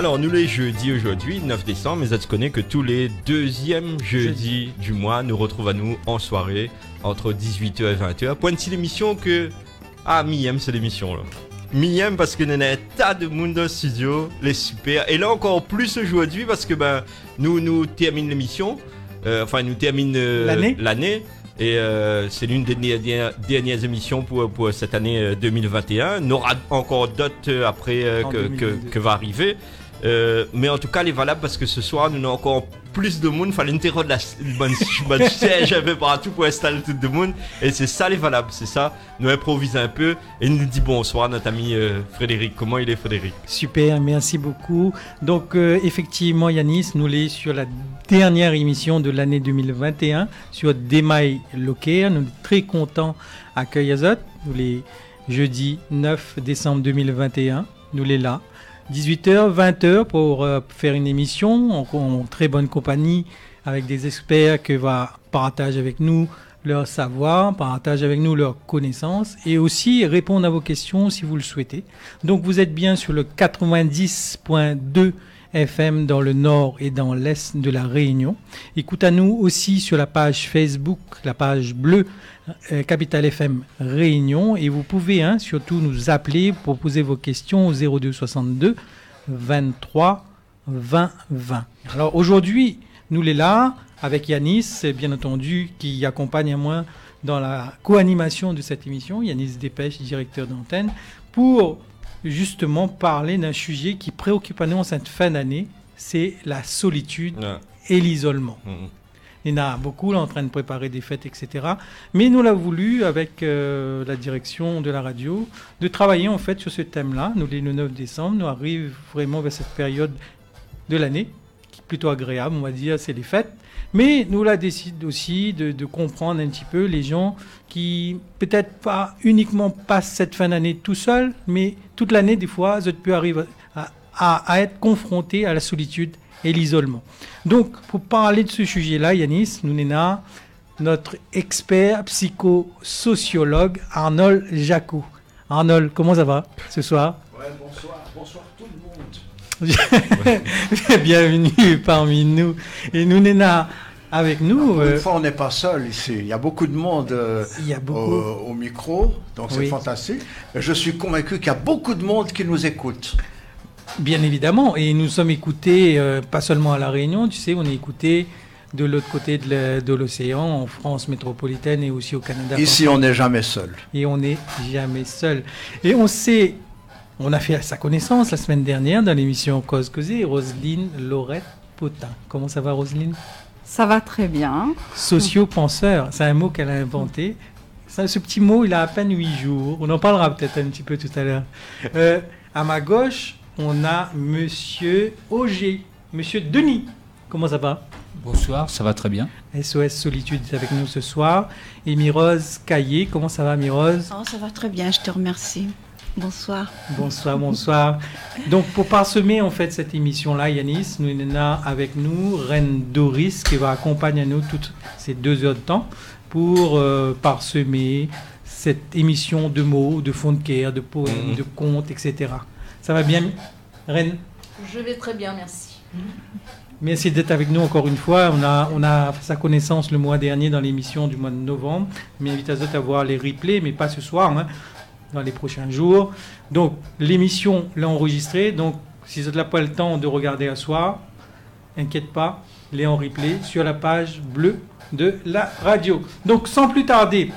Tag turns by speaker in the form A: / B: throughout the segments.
A: Alors, nous les jeudis aujourd'hui, 9 décembre, mais tu connais que tous les deuxièmes jeudis du mois, nous retrouvons à nous en soirée entre 18h et 20h. Point de l'émission que. Ah, mi c'est l'émission là. mi parce que nous avons un tas de monde dans le studio, les super. Et là encore plus aujourd'hui parce que ben, nous, nous terminons l'émission. Euh, enfin, nous terminons euh, l'année. Et euh, c'est l'une des dernières, émissions pour, pour cette année 2021. Il y aura encore d'autres après que, que, que, va arriver. Euh, mais en tout cas, elle est valable parce que ce soir, nous avons encore plus de monde. Fallait une terre de la bonne, bonne siège un peu partout pour installer tout le monde. Et c'est ça, les valable. C'est ça. Nous improvisons un peu et nous dit bonsoir, notre ami euh, Frédéric. Comment il est, Frédéric?
B: Super, merci beaucoup. Donc, euh, effectivement, Yanis, nous l'est sur la dernière émission de l'année 2021 sur Demail Locaire. Nous sommes très contents accueillir Azot. Nous les jeudi 9 décembre 2021. Nous les là 18h, 20h pour euh, faire une émission en, très bonne compagnie avec des experts qui vont partager avec nous leur savoir, partager avec nous leurs connaissances et aussi répondre à vos questions si vous le souhaitez. Donc vous êtes bien sur le 90.2 FM dans le nord et dans l'est de la Réunion. Écoute à nous aussi sur la page Facebook, la page bleue euh, Capital FM Réunion et vous pouvez hein, surtout nous appeler pour poser vos questions au 02 62 23 20 20. Alors aujourd'hui, nous les là avec Yanis, bien entendu, qui accompagne à moi dans la co-animation de cette émission, Yanis Dépêche, directeur d'antenne, pour justement parler d'un sujet qui préoccupe à nous en cette fin d'année, c'est la solitude et l'isolement. Mmh. Il y en a beaucoup là, en train de préparer des fêtes, etc. Mais nous l'avons voulu, avec euh, la direction de la radio, de travailler en fait sur ce thème-là. Nous, le 9 décembre, nous arrivons vraiment vers cette période de l'année, qui est plutôt agréable, on va dire, c'est les fêtes. Mais nous la décide aussi de, comprendre un petit peu les gens qui peut-être pas uniquement passent cette fin d'année tout seul, mais toute l'année des fois, ils peuvent arriver à, à être confrontés à la solitude et l'isolement. Donc, pour parler de ce sujet-là, Yanis, nous avons notre expert psychosociologue Arnold Jacot. Arnold, comment ça va ce soir?
C: Ouais, bonsoir, bonsoir tout le monde.
B: Bienvenue parmi nous. Et nous sommes avec nous.
C: Une euh, fois, on n'est pas seul ici. Il y a beaucoup de monde euh, Au, micro, donc c'est fantastique. Je suis convaincu qu'il y a beaucoup de monde qui nous écoute.
B: Bien évidemment, et nous sommes écoutés euh, pas seulement à La Réunion, tu sais, on est écoutés de l'autre côté de l'océan, en France métropolitaine et aussi au Canada.
C: Ici, on n'est jamais seul.
B: Et on n'est jamais seul. Et on sait, on a fait sa connaissance la semaine dernière dans l'émission Cause Causée, Roselyne Laurette Potin. Comment ça va, Roselyne?
D: Ça va très bien.
B: Sociopenseur, c'est un mot qu'elle a inventé. ce petit mot, il a à peine huit jours. On en parlera peut-être un petit peu tout à l'heure. Euh, à ma gauche, on a Monsieur Auger, Monsieur Denis. Comment ça va?
E: Bonsoir, ça va très bien.
B: SOS Solitude est avec nous ce soir. Et Mirose Caillé, comment ça va Mirose?
F: Oh, Ça va très bien, je te remercie. Bonsoir.
B: Bonsoir, bonsoir. Donc pour parsemer en fait cette émission-là, Yanis, nous avons avec nous Reine Doris qui va accompagner nous toutes ces deux heures de temps pour euh, parsemer cette émission de mots, de fonds de guerre, de poèmes, mmh. de contes, etc. Ça va bien, Rennes
G: Je vais très bien, merci.
B: Merci d'être avec nous encore une fois. On a, on a fait sa connaissance le mois dernier dans l'émission du mois de novembre. Je m'invite à, à voir les replays, mais pas ce soir, hein, dans les prochains jours. Donc, l'émission l'a enregistrée. Donc, si vous n'avez pas le temps de regarder à soir, inquiète pas, les en replay sur la page bleue de la radio. Donc, sans plus tarder,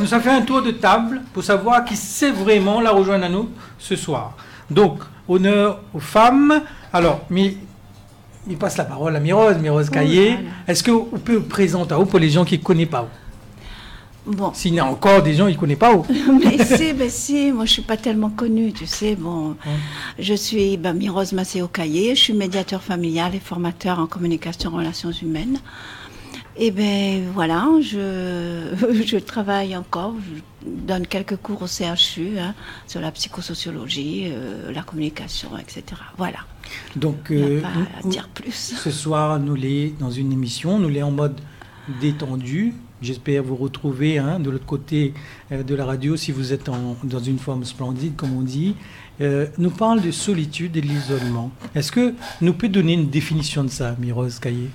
B: nous avons fait un tour de table pour savoir qui sait vraiment la rejoindre à nous ce soir. Donc, honneur aux femmes. Alors, mais il passe la parole à Mirose, Mirose Caillé. Est-ce que vous pouvez vous présenter à vous pour les gens qui ne connaissent pas Bon. S'il y a encore des gens qui ne connaissent pas où.
F: mais si, mais si, moi je ne suis pas tellement connue, tu sais. Bon, je suis ben, Mirose Macéo Caillé, je suis médiateur familial et formateur en communication et relations humaines. Et eh bien voilà, je, je travaille encore, je donne quelques cours au CHU hein, sur la psychosociologie, euh, la communication, etc. Voilà.
B: Donc, euh,
F: pas à dire plus.
B: Ce soir, nous l'est dans une émission, nous l'est en mode détendu. J'espère vous retrouver hein, de l'autre côté euh, de la radio si vous êtes dans une forme splendide, comme on dit. euh, nous parle de solitude et de l'isolement. Est-ce que nous peut donner une définition de ça, Mirose Caillé?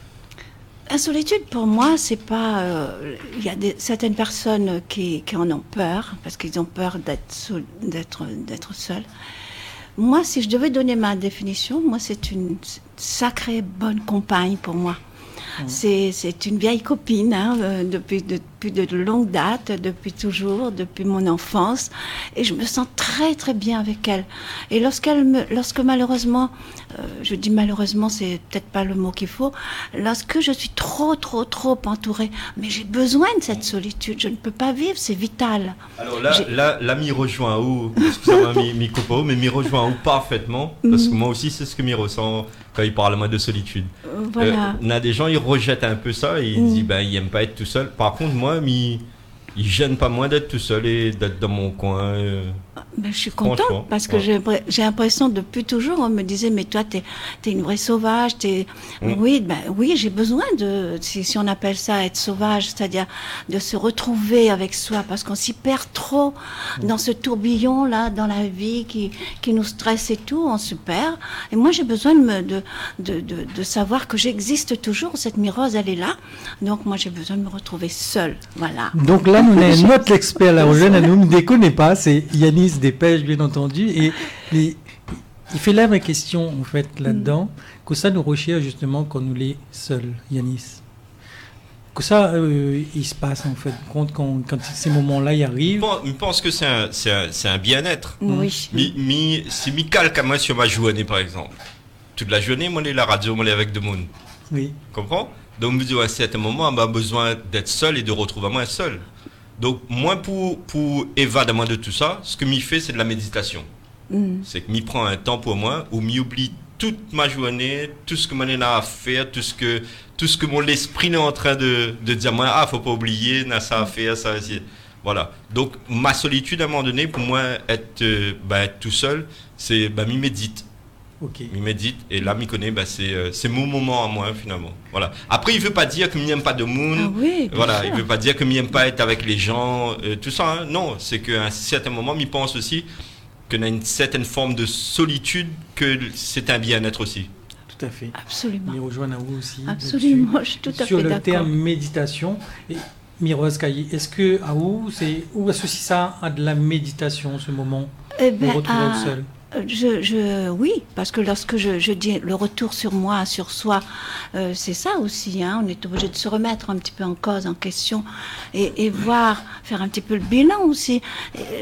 F: La solitude, pour moi, c'est pas. Euh, il y a certaines personnes qui, en ont peur, parce qu'ils ont peur d'être, d'être seuls. Moi, si je devais donner ma définition, moi, c'est une sacrée bonne compagne pour moi. Mmh. C'est une vieille copine hein, euh, depuis, depuis de longue date, depuis toujours, depuis mon enfance. Et je me sens très très bien avec elle. Et lorsqu'elle me, lorsque malheureusement, euh, je dis malheureusement, c'est peut-être pas le mot qu'il faut, lorsque je suis trop trop trop entourée, mais j'ai besoin de cette solitude. Je ne peux pas vivre, c'est vital.
A: Alors là, là, là, m'y rejoint où? Excusez-moi, m'y coupe mais m'y rejoint où? Parfaitement, parce que mmh. moi aussi, c'est ce que m'y ressent quand il parle moi de solitude.
F: Euh, voilà.
A: on a des gens, ils rejettent un peu ça et ils mm. disent, ben, ils n'aiment pas être tout seul. Par contre, moi, il, il gêne pas moins d'être tout seul et d'être dans mon coin.
F: Ben, je suis contente parce que j'ai l'impression depuis toujours, on me disait, mais toi, tu es, une vraie sauvage. Es... Mm. Oui, ben, oui j'ai besoin de, si, si, on appelle ça être sauvage, c'est-à-dire de se retrouver avec soi parce qu'on s'y perd trop mm. dans ce tourbillon-là, dans la vie qui, qui nous stresse et tout, on se perd. Et moi, j'ai besoin de, me, de, de, de, de savoir que j'existe toujours. Cette mirose, elle est là. Donc, moi, j'ai besoin de me retrouver seule. Voilà.
B: Donc là, notre expert, la jeune, elle ne me déconne pas, c'est Yanis Dépêche, bien entendu. Et il fait la vraie question, en fait, là-dedans, que ça nous recherche justement quand nous les seuls, Yanis. Que ça, euh, il se passe, en fait, quand, quand, quand ces moments-là y arrivent.
A: Je pense que c'est un, un, un bien-être.
F: Oui.
A: Mi, mi, si mi calque à moi sur ma journée, par exemple. Toute la journée, moi, la radio, moi, avec de monde.
B: Oui.
A: Comprends? Donc, me dis, à certains moments, on a besoin d'être seul et de retrouver moi seul. Donc, moi, pour, pour évader de tout ça, ce que m'y fait, c'est de la méditation. Mm. C'est que m'y prend un temps pour moi où m'y oublie toute ma journée, tout ce que mon a à faire, tout ce que, tout ce que mon esprit est en train de, de dire, moi, ah, faut pas oublier, n'a ça à faire, ça, voilà. Donc, ma solitude, à un moment donné, pour moi, être, euh, ben, tout seul, c'est, ben, m'y médite. Il médite et là, il connaît, bah, euh, c'est mon moment à moi finalement. Voilà. Après, il veut pas dire qu'il n'aime pas de monde.
F: Ah
A: voilà, il veut pas dire qu'il n'aime pas être avec les gens, euh, tout ça. Hein. Non, c'est qu'à un certain moment, il pense aussi qu'on a une certaine forme de solitude, que c'est un bien-être aussi.
B: Tout à fait.
F: Absolument.
B: Il rejoint à vous aussi.
F: Absolument, je suis tout à fait
B: d'accord. Sur le terme méditation. Et est-ce que à vous, c'est où associe ça à de la méditation, ce moment?
F: Eh ben, retrouver seul je, je, oui, parce que lorsque je, je, dis le retour sur moi, sur soi, euh, c'est ça aussi. Hein, on est obligé de se remettre un petit peu en cause, en question, et, et voir, faire un petit peu le bilan aussi.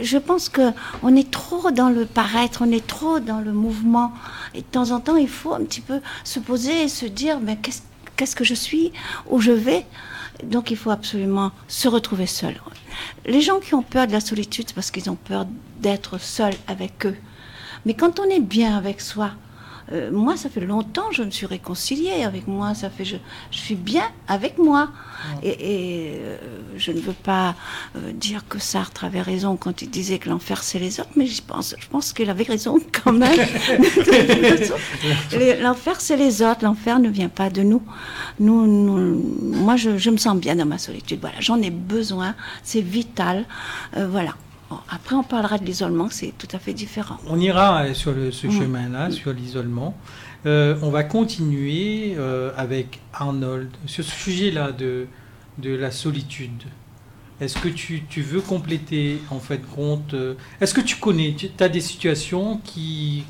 F: je pense que on est trop dans le paraître, on est trop dans le mouvement. Et de temps en temps, il faut un petit peu se poser et se dire, mais qu'est-ce qu'est-ce que je suis, où je vais? Donc il faut absolument se retrouver seul. Les gens qui ont peur de la solitude, c'est parce qu'ils ont peur d'être seuls avec eux. Mais quand on est bien avec soi, euh, moi, ça fait longtemps que je me suis réconciliée avec moi. Ça fait, je, je suis bien avec moi. Et, euh, je ne veux pas euh, dire que Sartre avait raison quand il disait que l'enfer c'est les autres, mais je pense, je pense qu'il avait raison quand même. l'enfer c'est les autres. L'enfer ne vient pas de nous. nous, moi, je, je, me sens bien dans ma solitude. Voilà, j'en ai besoin. C'est vital. voilà après, on parlera de l'isolement, c'est tout à fait différent.
B: On ira euh, sur ce mm. chemin-là, sur l'isolement. Euh, on va continuer euh, avec Arnold sur ce sujet-là de, de la solitude. Est-ce que tu, tu, veux compléter, en fait, compte Est-ce que tu connais, tu as des situations qui,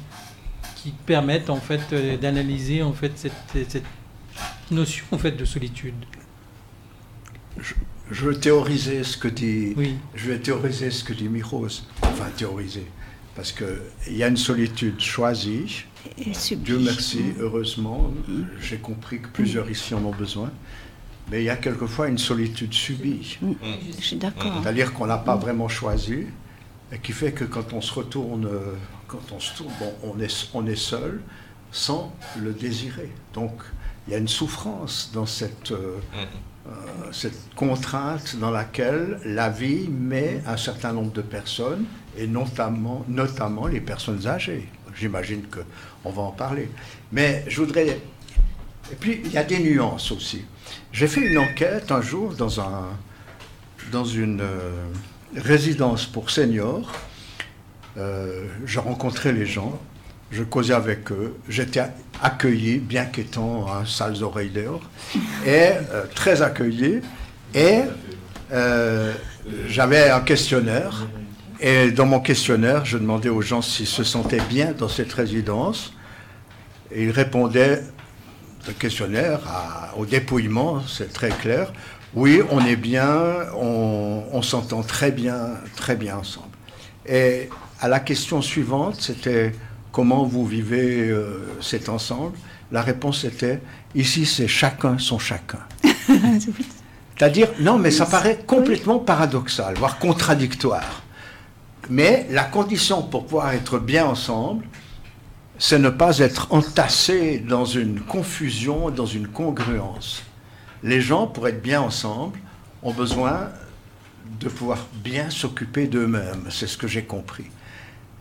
B: qui permettent, en fait, d'analyser, en fait, cette, cette, notion, en fait, de solitude?
C: Je veux théoriser ce que dit, je vais théoriser ce que dit Miros. Enfin, théoriser. Parce qu'il y a une solitude choisie. Dieu merci, heureusement. Mm. J'ai compris que plusieurs ici en ont besoin. Mais il y a quelquefois une solitude subie.
F: Mm. Je suis d'accord.
C: C'est-à-dire qu'on n'a pas vraiment choisi. Et qui fait que quand on se retourne, quand on se tourne, on, est, on est seul sans le désirer. Donc, il y a une souffrance dans cette. Mm. Euh, cette contrainte dans laquelle la vie met un certain nombre de personnes, et notamment, notamment les personnes âgées. J'imagine qu'on va en parler. Mais je voudrais... Et puis, il y a des nuances aussi. J'ai fait une enquête un jour dans, un, dans une euh, résidence pour seniors. euh, je rencontrais les gens, je causais avec eux, j'étais accueilli, bien qu'étant un sales oreilles dehors, et euh, très accueilli, et euh, j'avais un questionnaire, et dans mon questionnaire, je demandais aux gens s'ils se sentaient bien dans cette résidence, et ils répondaient, le questionnaire, au dépouillement, c'est très clair, oui, on est bien, on s'entend très bien, très bien ensemble. Et à la question suivante, c'était comment vous vivez euh, cet ensemble La réponse était ici, c'est chacun son chacun. C'est-à-dire, non, mais ça paraît complètement paradoxal, voire contradictoire. Mais la condition pour pouvoir être bien ensemble, c'est ne pas être entassé dans une confusion, dans une congruence. Les gens, pour être bien ensemble, ont besoin de pouvoir bien s'occuper d'eux-mêmes. C'est ce que j'ai compris.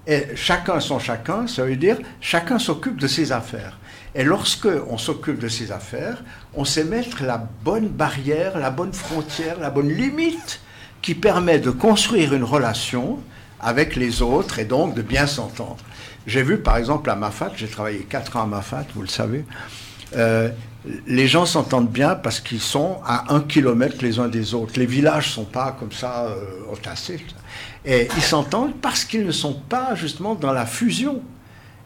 C: Et chacun son chacun, ça veut dire chacun s'occupe de ses affaires. Et lorsque on s'occupe de ses affaires, on sait mettre la bonne barrière, la bonne frontière, la bonne limite qui permet de construire une relation avec les autres et donc de bien s'entendre. J'ai vu par exemple à Mafat, j'ai travaillé 4 ans à Mafat, vous le savez, euh, les gens s'entendent bien parce qu'ils sont à un kilomètre les uns des autres. Les villages ne sont pas comme ça euh, entassés. Et ils s'entendent parce qu'ils ne sont pas justement dans la fusion.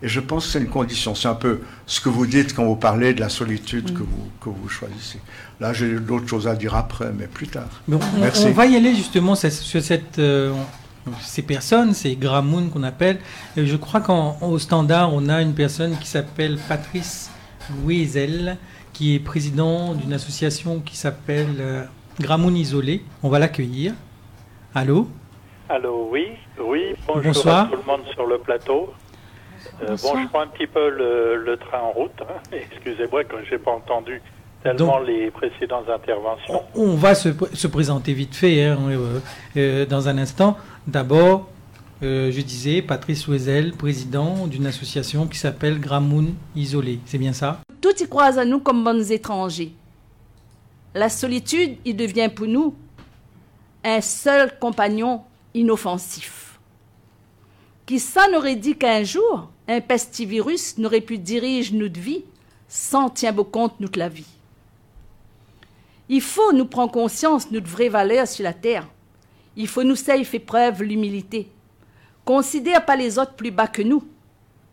C: Et je pense que c'est une condition. C'est un peu ce que vous dites quand vous parlez de la solitude que, vous, que vous choisissez. Là, j'ai d'autres choses à dire après, mais plus tard.
B: Merci. On, va y aller justement sur cette, euh, ces personnes, ces Gramoun qu'on appelle. Et je crois qu'au standard, on a une personne qui s'appelle Patrice Wiesel, qui est président d'une association qui s'appelle euh, Gramoun Isolé. On va l'accueillir. Allô?
E: Allô, oui, oui, bonjour à tout le monde sur le plateau. Euh, bon, je prends un petit peu le, train en route. Hein. Excusez-moi quand je n'ai pas entendu tellement les précédentes interventions.
B: On, va se, présenter vite fait hein, euh, dans un instant. D'abord, euh, je disais, Patrice Ouezel, président d'une association qui s'appelle Gramoun Isolé. C'est bien ça?
G: Tout y croise à nous comme bons étrangers. La solitude, il devient pour nous un seul compagnon inoffensif. Qui ça n'aurait dit qu'un jour, un pestivirus n'aurait pu diriger notre vie sans tenir compte de la vie. Il faut nous prendre conscience de notre vraie valeur sur la terre. Il faut nous faire preuve l'humilité. Considère pas les autres plus bas que nous.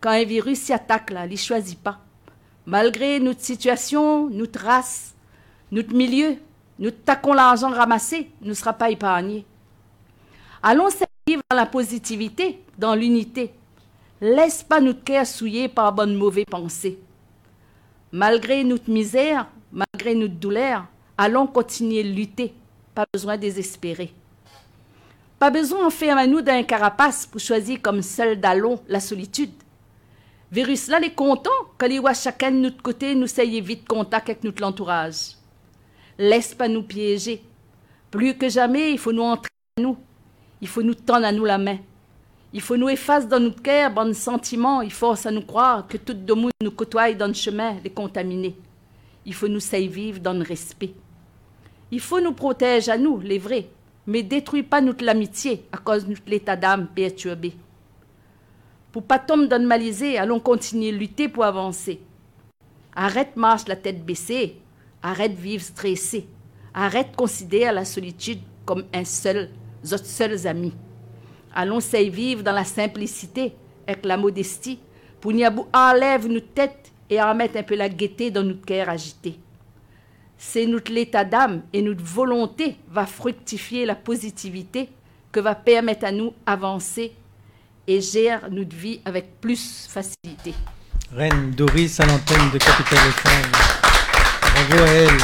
G: Quand un virus s'y attaque, là, il choisit pas. Malgré notre situation, notre race, notre milieu, nous taquons l'argent ramassé, ne sera pas épargné. Allons vivre dans la positivité, dans l'unité. Laisse pas notre cœur souillé par bonne mauvaise pensée. Malgré notre misère, malgré notre douleur, allons continuer de lutter. Pas besoin de désespérer. Pas besoin de faire à nous d'un carapace pour choisir comme seul d'allons la solitude. Virus là, est content que les voit chacun de notre côté nous saillez vite contact avec notre entourage. Laisse pas nous piéger. Plus que jamais, il faut nous entrer à nous. Il faut nous tendre à nous la main. Il faut nous effacer dans notre cœur bon sentiments. Il faut à nous croire que tout le monde nous côtoie dans le chemin les contaminés. Il faut nous savoir vivre dans le respect. Il faut nous protéger à nous, les vrais, mais détruis pas notre l'amitié à cause de notre état d'âme perturbé. Pour pas tomber dans le malisé, allons continuer de lutter pour avancer. Arrête marche la tête baissée, arrête vivre stressé, arrête considérer la solitude comme un seul autres seuls amis. Allons y vivre dans la simplicité, avec la modestie, pour n'y enlève notre tête et en mettre un peu la gaieté dans notre cœur agité. C'est notre l'état d'âme et notre volonté va fructifier la positivité que va permettre à nous avancer et gérer notre vie avec plus facilité.
B: Reine Doris à l'antenne de Capital FM. Bravo à elle.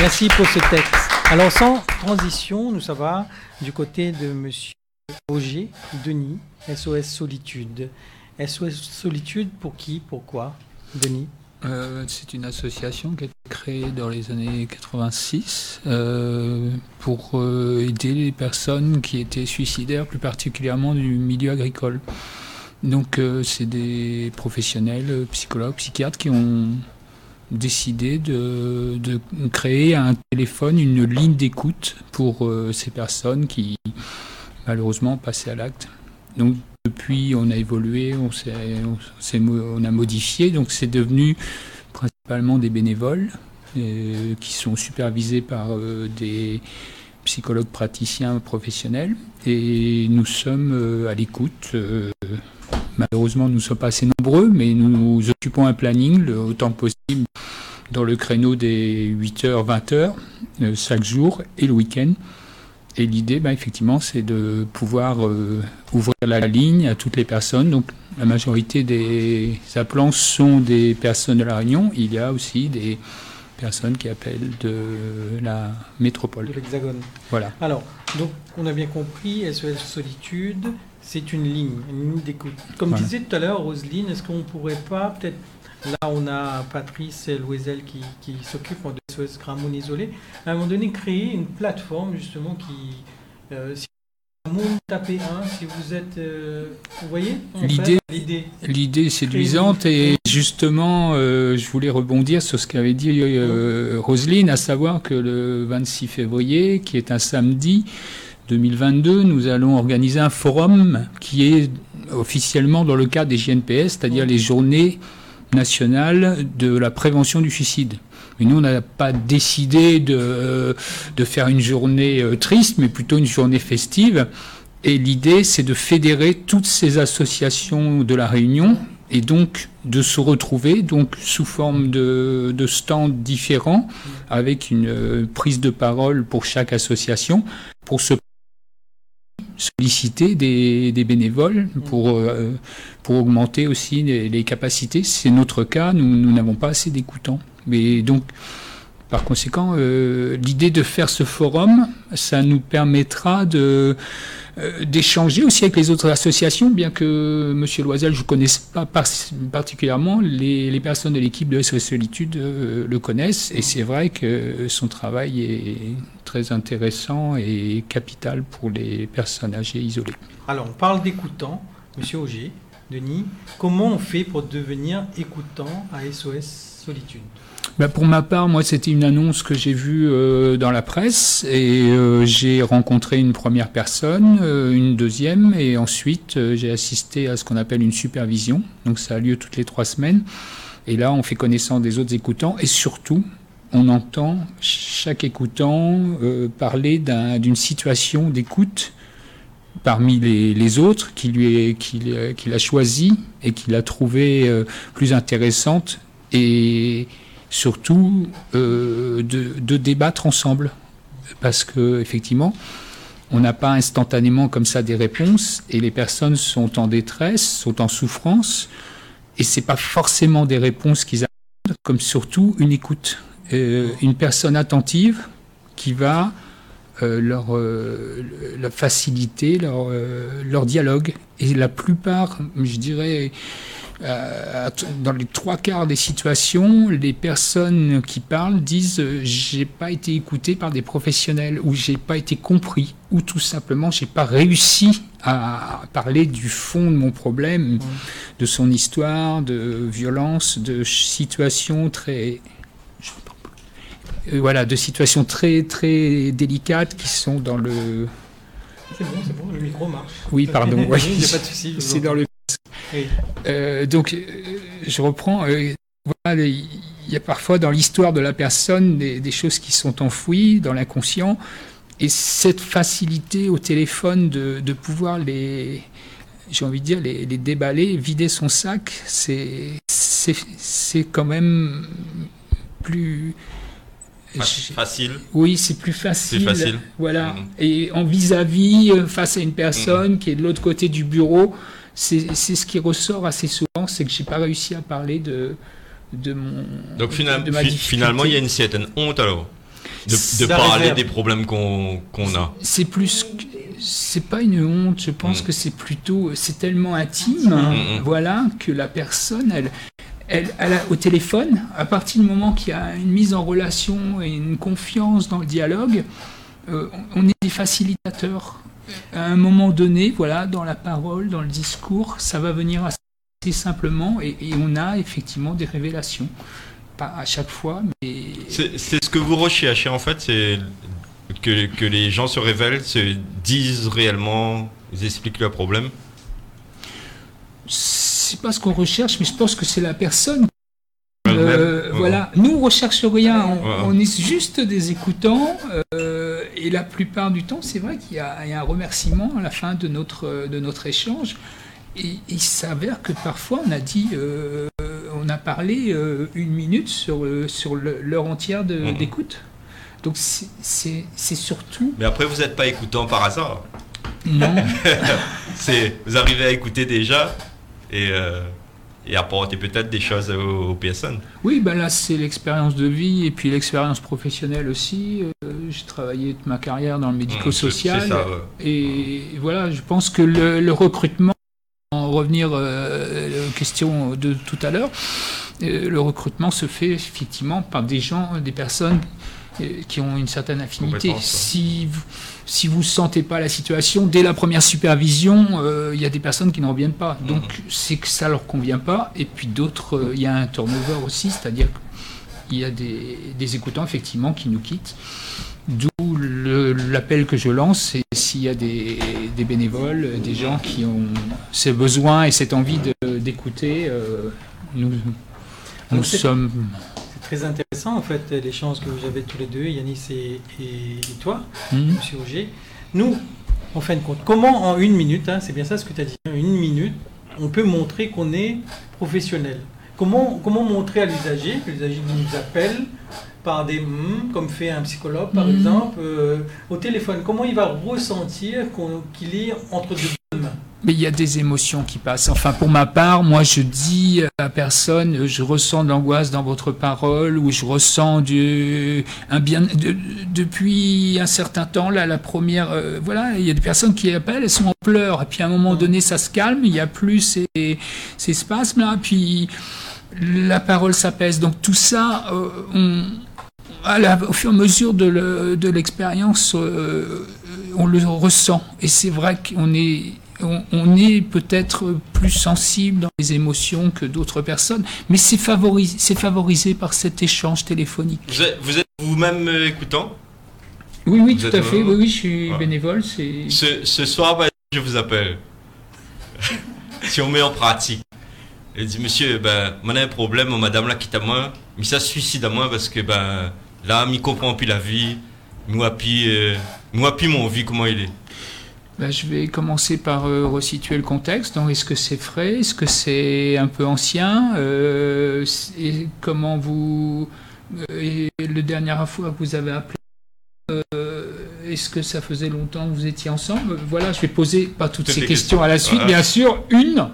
B: Merci pour ce texte. Alors sans transition, nous ça du côté de Monsieur Auger Denis, SOS Solitude. SOS Solitude pour qui Pourquoi Denis?
H: Euh, c'est une association qui a été créée dans les années 86 euh, pour euh, aider les personnes qui étaient suicidaires, plus particulièrement du milieu agricole. Donc c'est des professionnels, psychologues, psychiatres qui ont décidé de, créer un téléphone, une ligne d'écoute pour euh, ces personnes qui malheureusement passaient à l'acte. Donc depuis, on a évolué, on, on, a modifié. Donc, c'est devenu principalement des bénévoles euh, qui sont supervisés par euh, des psychologues praticiens professionnels. Et nous sommes à l'écoute. Malheureusement, nous ne sommes pas assez nombreux, mais nous occupons un planning le autant que possible dans le créneau des 8h, 20h, chaque jour et le week-end. Et l'idée, bah, effectivement, c'est de pouvoir euh, ouvrir la ligne à toutes les personnes. Donc, la majorité des appelants sont des personnes de la Réunion. Il y a aussi des personnes qui appellent de la métropole.
B: De l'Hexagone.
H: Voilà.
B: Alors, donc, on a bien compris, SOS Solitude, c'est une ligne, une ligne d'écoute. Comme disait tout à l'heure Roselyne, est-ce qu'on ne pourrait pas peut-être Là, on a Patrice Louisel qui, qui s'occupe de SOS Gramoun isolé. À un moment donné, créer une plateforme justement qui. Euh, si vous tapez 1, si vous êtes. Euh, vous voyez
H: L'idée, l'idée est séduisante et justement, euh, je voulais rebondir sur ce qu'avait dit Roselyne, à savoir que le 26 février, qui est un samedi, 2022, nous allons organiser un forum qui est officiellement dans le cadre des JNPS, c'est-à-dire les journées nationale de la prévention du suicide. Mais nous, on n'a pas décidé de, de, faire une journée euh, triste, mais plutôt une journée festive. Et l'idée, c'est de fédérer toutes ces associations de la Réunion et donc de se retrouver donc sous forme de, de stands différents avec une euh, prise de parole pour chaque association pour se solliciter des, des bénévoles pour, euh, pour augmenter aussi les, capacités. C'est notre cas, nous n'avons pas assez d'écoutants. Mais donc, par conséquent, euh, l'idée de faire ce forum, ça nous permettra euh, d'échanger aussi avec les autres associations, bien que M. Loisel, je ne connaisse pas particulièrement, les, personnes de l'équipe de SOS Solitude euh, le connaissent, et c'est vrai que son travail est très intéressant et capital pour les personnes âgées isolées.
B: Alors, on parle d'écoutants, M. Auger, Denis, comment on fait pour devenir écoutant à SOS Solitude?
H: Bah, pour ma part, moi, c'était une annonce que j'ai vue euh, dans la presse et euh, j'ai rencontré une première personne, euh, une deuxième et ensuite j'ai assisté à ce qu'on appelle une supervision. Donc ça a lieu toutes les trois semaines. Et là, on fait connaissance des autres écoutants et surtout, on entend chaque écoutant parler d'une situation d'écoute parmi les, autres qu'il lui qu'il a choisi et qu'il a trouvé plus intéressante et surtout euh, de, débattre ensemble. Parce que effectivement, on n'a pas instantanément comme ça des réponses et les personnes sont en détresse, sont en souffrance et c'est pas forcément des réponses qu'ils attendent, comme surtout une écoute, euh, une personne attentive qui va euh, leur, faciliter leur dialogue. Et la plupart, je dirais, euh, dans les trois quarts des situations, les personnes qui parlent disent euh, j'ai pas été écouté par des professionnels ou j'ai pas été compris ou tout simplement j'ai pas réussi à parler du fond de mon problème, de son histoire, de violence, de situations très euh, voilà, de situations très très délicates qui sont dans le
B: c'est bon, c'est bon, le micro marche.
H: Oui, pardon.
B: Oui. Il n'y a pas de souci.
H: C'est dans le euh, donc, euh, je reprends. Euh, il y a parfois dans l'histoire de la personne des, choses qui sont enfouies dans l'inconscient. Et cette facilité au téléphone de, pouvoir les, j'ai envie de dire, les, déballer, vider son sac, c'est, c'est, quand même plus.
A: Facile.
H: Oui, c'est plus facile.
A: facile.
H: Voilà. Mhm. Et en vis-à-vis, face à une personne mhm. qui est de l'autre côté du bureau, c'est ce qui ressort assez souvent, c'est que j'ai pas réussi à parler de, de mon.
A: Donc finalement, il y a une certaine honte alors de, parler des problèmes qu'on a.
H: C'est plus, c'est pas une honte. Je pense mm. que c'est plutôt, c'est tellement intime, mm, mm, voilà, que la personne, elle, elle, elle a, au téléphone, à partir du moment qu'il y a une mise en relation et une confiance dans le dialogue, euh, on est des facilitateurs à un moment donné, voilà, dans la parole, dans le discours, ça va venir assez simplement et, on a effectivement des révélations. Pas à chaque fois, mais.
A: C'est ce que vous recherchez en fait, c'est que, que, les gens se révèlent, se disent réellement, ils expliquent leur problème
H: c'est pas ce qu'on recherche, mais je pense que c'est la personne. Euh, voilà, nous on recherche rien, on, est juste des écoutants euh, et la plupart du temps, c'est vrai qu'il y, a un remerciement à la fin de notre de notre échange. Et, il s'avère que parfois on a dit, euh, on a parlé une minute sur sur l'heure entière mhm. d'écoute. Donc c'est surtout.
A: Mais après, vous n'êtes pas écoutant par hasard.
H: Non.
A: c'est vous arrivez à écouter déjà et, et apporter peut-être des choses aux, personnes.
H: Oui, ben là c'est l'expérience de vie et puis l'expérience professionnelle aussi. Euh, j'ai travaillé toute ma carrière dans le médico-social. Mmh, ça, Et voilà, je pense que le, recrutement, en revenir euh, aux questions de tout à l'heure, le recrutement se fait effectivement par des gens, des personnes qui ont une certaine affinité. Si vous, si vous sentez pas la situation, dès la première supervision, euh, il y a des personnes qui ne reviennent pas. Donc mhm. c'est que ça leur convient pas. Et puis d'autres, euh, il y a un turnover aussi, c'est-à-dire qu'il y a des, des, écoutants effectivement qui nous quittent. D'où l'appel que je lance, c'est s'il y a des, des, bénévoles, des gens qui ont ce besoin et cette envie d'écouter, euh, nous, nous sommes
B: très intéressant en fait l'échange que vous avez tous les deux, Yanis et, et, toi. Monsieur Auger. Nous, en fin de compte, comment en une minute, hein, c'est bien ça ce que tu as dit, en une minute, on peut montrer qu'on est professionnel? Comment, comment montrer à l'usager, que l'usager nous appelle par des mm, comme fait un psychologue par mhm. exemple, euh, au téléphone, comment il va ressentir qu'il est entre deux
H: mais il y a des émotions qui passent. Enfin, pour ma part, moi, je dis à personne, je ressens de l'angoisse dans votre parole, ou je ressens du, un bien. depuis un certain temps, là, la première, euh, voilà, il y a des personnes qui appellent, elles sont en pleurs, et puis à un moment donné, ça se calme, il n'y a plus ces, ces spasmes là, puis la parole s'apaise. Donc tout ça, euh, au fur et à mesure de l'expérience, euh, on le ressent. Et c'est vrai qu'on est on, est peut-être plus sensible dans les émotions que d'autres personnes, mais c'est favorisé, favorisé par cet échange téléphonique.
A: Vous êtes vous-même euh, écoutant?
H: Oui, oui, tout à fait. Oui, oui, je suis bénévole.
A: Ce, ce, soir, bah, je vous appelle. si on met en pratique. Elle dit, monsieur, ben, on a un problème, madame là quitte à moi, mais ça suicide à moi parce que ben, là, je comprend plus la vie, moi, puis, euh, moi, puis mon vie, comment il est.
H: Ben, je vais commencer par euh, resituer le contexte. Donc, est-ce que c'est frais? Est-ce que c'est un peu ancien? Euh, et Comment vous. Euh, et la dernière fois que vous avez appelé, est-ce que ça faisait longtemps que vous étiez ensemble? Voilà, je vais poser pas toutes, ces questions, à la suite. Bien sûr, une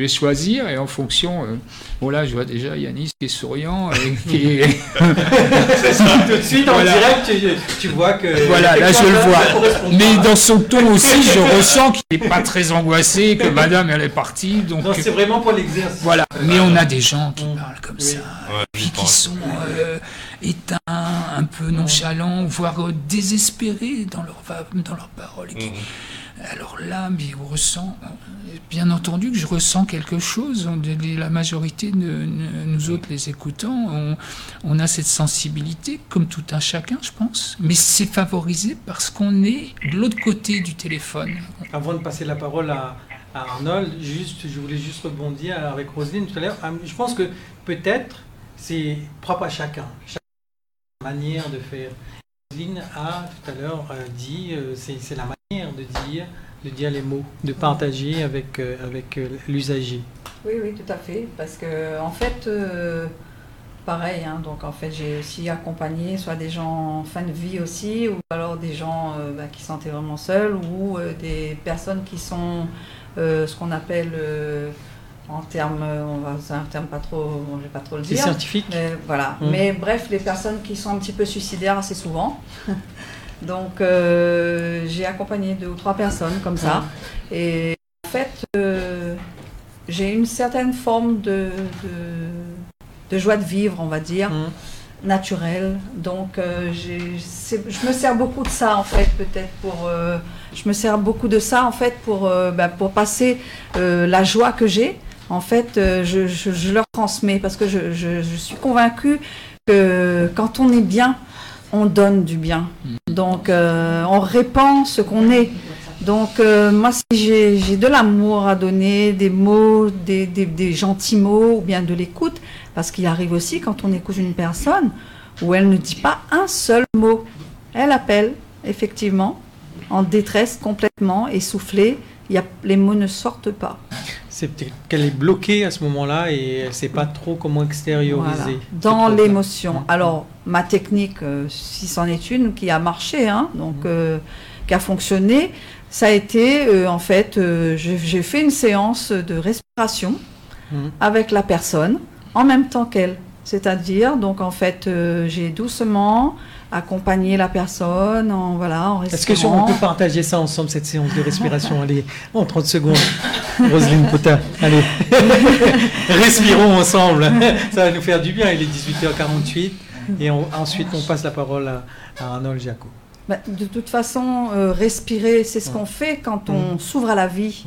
H: je vais choisir et en fonction. Euh, bon là, je vois déjà Yanis qui est souriant et qui
B: tout de suite en direct, tu, vois que.
H: Voilà, là je le vois. Mais dans son ton aussi, je ressens qu'il n'est pas très angoissé, que Madame elle est partie. Donc
B: non, c'est vraiment pour l'exercice.
H: Voilà. Mais on a des gens qui mm. parlent comme ça, puis qui sont euh, éteints, un peu nonchalants, voire euh, désespérés dans leur dans leurs paroles. Mm. Alors là, mais on ressent bien entendu que je ressens quelque chose. La majorité de nous autres, les écoutants, on, a cette sensibilité, comme tout un chacun, je pense. Mais c'est favorisé parce qu'on est de l'autre côté du téléphone.
B: Avant de passer la parole à, Arnold, juste, je voulais juste rebondir avec Roselyne tout à l'heure. Euh, je pense que peut-être c'est propre à chacun, chaque manière de faire. Roselyne a tout à l'heure euh, dit, euh, c'est la manière de dire de dire les mots, de partager avec, euh, avec euh, l'usager.
D: Oui, oui, tout à fait. Parce que, en fait, euh, pareil, hein, donc en fait, j'ai aussi accompagné soit des gens en fin de vie aussi, ou alors des gens bah, qui sont vraiment seuls, ou des personnes qui sont ce qu'on appelle en termes, on va, c'est un terme pas trop, je vais pas trop le dire.
B: C'est scientifique.
D: Mais, voilà. Mmh. Mais bref, les personnes qui sont un petit peu suicidaires assez souvent. Donc euh, j'ai accompagné deux ou trois personnes comme ça. Et en fait, euh, j'ai une certaine forme de, de, joie de vivre, on va dire, mmh. naturelle. Donc euh, je me sers beaucoup de ça en fait, peut-être pour... je me sers beaucoup de ça en fait pour, bah, pour passer la joie que j'ai. En fait, je, je, leur transmets parce que je, je suis convaincue que quand on est bien, on donne du bien. Mm. Donc, euh, on répand ce qu'on est. Donc, euh, moi, si j'ai de l'amour à donner, des mots, des, des, gentils mots, ou bien de l'écoute, parce qu'il arrive aussi quand on écoute une personne où elle ne dit pas un seul mot. Elle appelle, effectivement, en détresse complètement, essoufflée. Y a, les mots ne sortent pas.
B: C'est peut-être qu'elle est bloquée à ce moment-là et elle ne sait pas trop comment extérioriser.
D: Dans l'émotion. Alors, ma technique, euh, si c'en est une, qui a marché, hein, donc, mmh. euh, qui a fonctionné, ça a été, euh, en fait, j'ai fait une séance de respiration mhm. avec la personne en même temps qu'elle. C'est-à-dire, donc en fait, j'ai doucement accompagné la personne en, voilà, en
B: Est-ce qu'on peut partager ça ensemble, cette séance de respiration Allez, en 30 secondes. Roselyne Potin, allez. Respirons ensemble. Ça va nous faire du bien. Il est 18h48. Et ensuite, on passe la parole à, à Arnold Jaco.
D: Bah, de toute façon, euh, respirer, c'est ce qu'on fait quand on s'ouvre à la vie.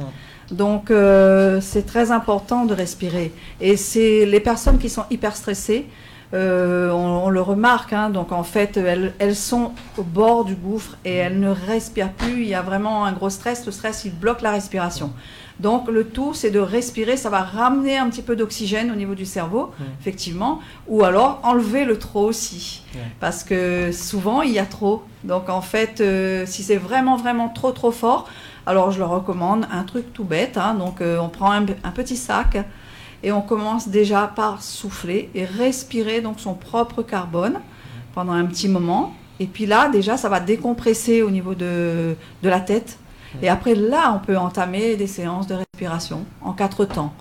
D: Donc, euh, c'est très important de respirer. Et c'est les personnes qui sont hyper stressées, euh, on, le remarque. Hein. donc, en fait, elles, elles, sont au bord du gouffre et elles ne respirent plus. Il y a vraiment un gros stress. Le stress, il bloque la respiration. Donc le tout, c'est de respirer, ça va ramener un petit peu d'oxygène au niveau du cerveau, effectivement, ou alors enlever le trop aussi, parce que souvent il y a trop. Donc en fait, euh, si c'est vraiment vraiment trop trop fort, alors je le recommande un truc tout bête. Hein. donc euh, on prend un, petit sac et on commence déjà par souffler et respirer donc son propre carbone pendant un petit moment. Et puis là, déjà, ça va décompresser au niveau de la tête et après, là, on peut entamer des séances de respiration en quatre temps.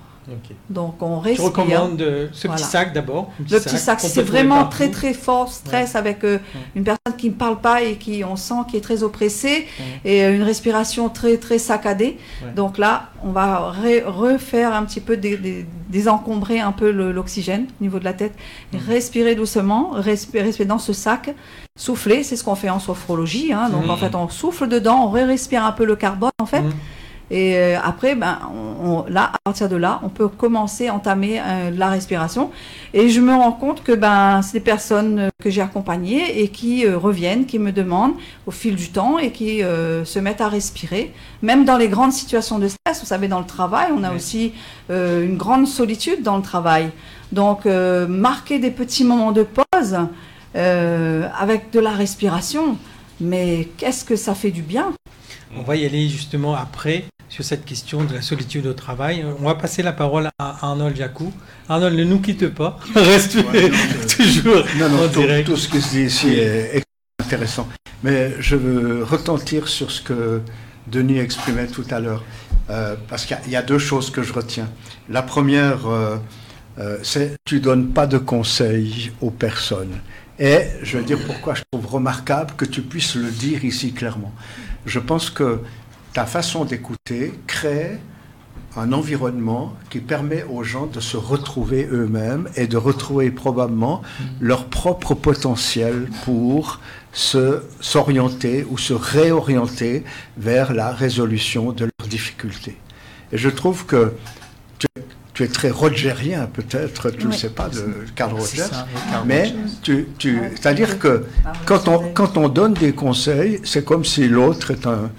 D: Donc on respire.
B: Je recommande euh, ce petit sac d'abord.
D: Le petit sac, c'est vraiment très très fort stress avec euh, une personne qui ne parle pas et qui on sent qui est très oppressée et euh, une respiration très très saccadée. Donc là, on va refaire un petit peu désencombrer un peu l'oxygène au niveau de la tête, respirer doucement, respirer, respirer dans ce sac, souffler, c'est ce qu'on fait en sophrologie. Hein. donc en fait, on souffle dedans, on respire un peu le carbone en fait. Et euh, après, ben, là, à partir de là, on peut commencer à entamer euh, la respiration. Et je me rends compte que ben, c'est des personnes que j'ai accompagnées et qui euh, reviennent, qui me demandent au fil du temps et qui se mettent à respirer. Même dans les grandes situations de stress, vous savez, dans le travail, on a aussi une grande solitude dans le travail. Donc, marquer des petits moments de pause avec de la respiration, mais qu'est-ce que ça fait du bien?
B: On va y aller justement après sur cette question de la solitude au travail. On va passer la parole à Arnold Jacou. Arnold, ne nous quitte pas. Reste toujours
C: non, non, tout, tout, ce que ici est intéressant. Mais je veux retentir sur ce que Denis exprimait tout à l'heure. Euh, parce qu'il y, a deux choses que je retiens. La première, euh, euh, c'est tu donnes pas de conseils aux personnes. Et je veux dire pourquoi je trouve remarquable que tu puisses le dire ici clairement. Je pense que ta façon d'écouter crée un environnement qui permet aux gens de se retrouver eux-mêmes et de retrouver probablement mm. leur propre potentiel pour se s'orienter ou se réorienter vers la résolution de leurs difficultés. Et je trouve que tu, es très rogerien peut-être, tu ne sais pas, de Carl Rogers, mais tu, tu c'est-à-dire que quand on, quand on donne des conseils, c'est comme si l'autre est un,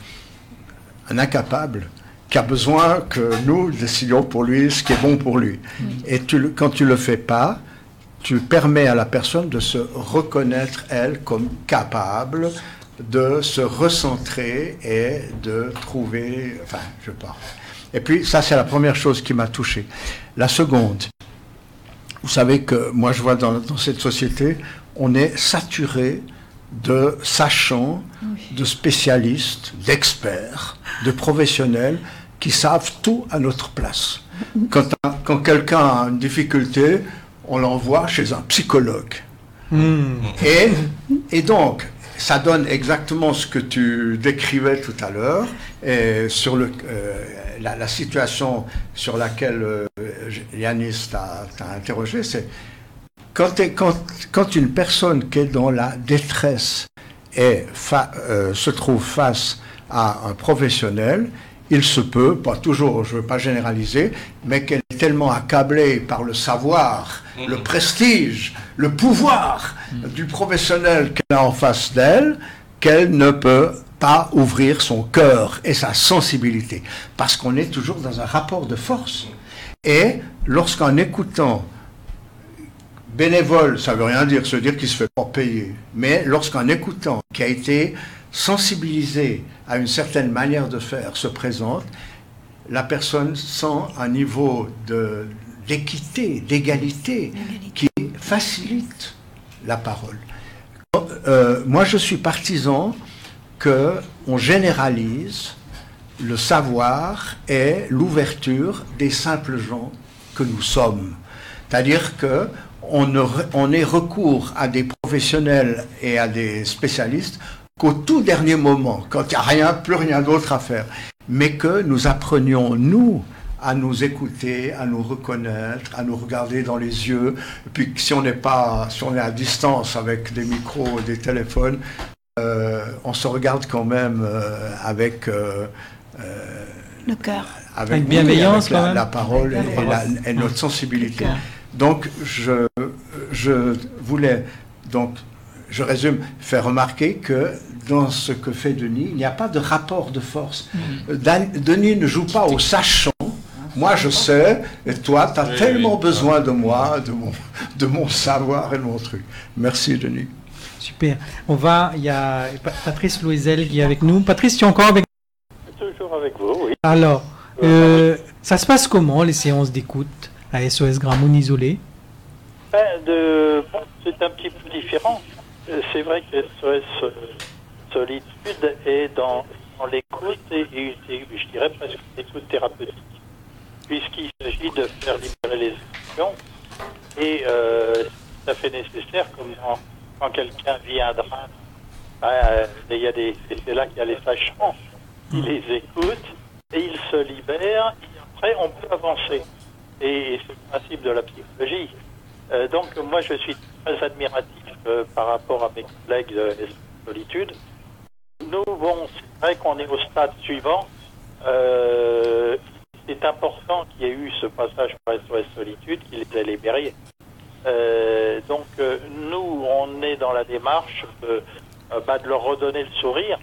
C: un incapable qui a besoin que nous décidions pour lui ce qui est bon pour lui. Et tu, quand tu ne le fais pas, tu permets à la personne de se reconnaître, elle, comme capable de se recentrer et de trouver... Enfin, je parle. Et puis, ça, c'est la première chose qui m'a touché. La seconde, vous savez que moi, je vois dans, dans cette société, on est saturé de sachants, de spécialistes, d'experts, de professionnels qui savent tout à notre place. Quand, quand quelqu'un a une difficulté, on l'envoie chez un psychologue. Hmm. Et, et donc, ça donne exactement ce que tu décrivais tout à l'heure, et sur le, euh, la, situation sur laquelle euh, Yanis t'a interrogé, c'est quand, quand, une personne qui est dans la détresse et euh, se trouve face à un professionnel, il se peut, pas toujours, je ne veux pas généraliser, mais qu'elle est tellement accablée par le savoir, mm-hmm. le prestige, le pouvoir mm. du professionnel qu'elle a en face d'elle, qu'elle ne peut pas ouvrir son cœur et sa sensibilité, parce qu'on est toujours dans un rapport de force. Et lorsqu'en écoutant bénévole, ça veut rien dire, se dire qu'il se fait pas payer, mais lorsqu'en écoutant, qui a été sensibilisé à une certaine manière de faire, se présente, la personne sent un niveau d'équité, d'égalité, qui facilite la parole. Euh, moi, je suis partisan qu'on généralise le savoir et l'ouverture des simples gens que nous sommes. C'est-à-dire que on, ait recours à des professionnels et à des spécialistes qu'au tout dernier moment, quand il n'y a rien, plus rien d'autre à faire, mais que nous apprenions, nous, à nous écouter, à nous reconnaître, à nous regarder dans les yeux. Et puis si on n'est pas, si on est à distance avec des micros, des téléphones, euh, on se regarde quand même euh, avec euh,
F: le cœur,
B: avec, bienveillance,
C: la, parole et, notre sensibilité. Donc je, je voulais donc je résume, faire remarquer que dans ce que fait Denis, il n'y a pas de rapport de force. Mm. Denis ne joue pas au sachant, moi je sais, et toi, tu as tellement besoin de moi, de mon, de mon savoir et de mon truc. Merci Denis.
B: Super. On va, il y a Patrice Louisel qui est avec nous. Patrice, tu es encore avec
E: nous Toujours avec vous, oui.
B: Alors, euh, ça se passe comment les séances d'écoute à SOS Gramoun isolé
E: ben, C'est un petit peu différent. Euh, c'est vrai que SOS Solitude est dans, l'écoute et, et, je dirais presque l'écoute thérapeutique puisqu'il s'agit de faire libérer les émotions. Et euh, à fait nécessaire, comme quand, quelqu'un vit un drame, ben, il y a des, c'est là qu'il y a les sachants, ils hmm. les écoutent et ils se libèrent, et après on peut avancer. Et c'est le principe de la psychologie. Euh, donc moi je suis très admiratif euh, par rapport à mes collègues de Solitude. Nous, bon, c'est vrai qu'on est au stade suivant. Euh, c'est important qu'il y ait eu ce passage par SOS Solitude qui les a libérés. Euh, donc euh, nous, on est dans la démarche de, euh, bah, de, leur redonner le sourire,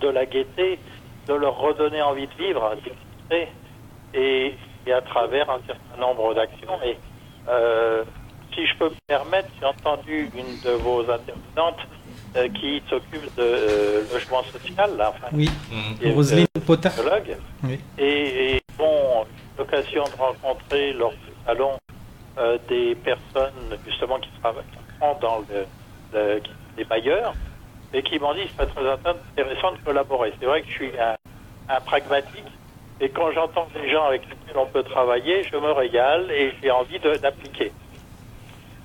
E: de la gaieté, de leur redonner envie de vivre, et, et à travers un certain nombre d'actions. Et si je peux me permettre, j'ai entendu une de vos intervenantes qui s'occupe de logement social, là,
B: enfin, oui, Roselyne Potin.
E: Oui. Et, et bon, l'occasion de rencontrer lors du salon euh, des personnes justement qui travaillent dans le, les bailleurs et qui m'ont dit que c'est très intéressant de collaborer. C'est vrai que je suis un, pragmatique et quand j'entends des gens avec lesquels on peut travailler, je me régale et j'ai envie d'appliquer.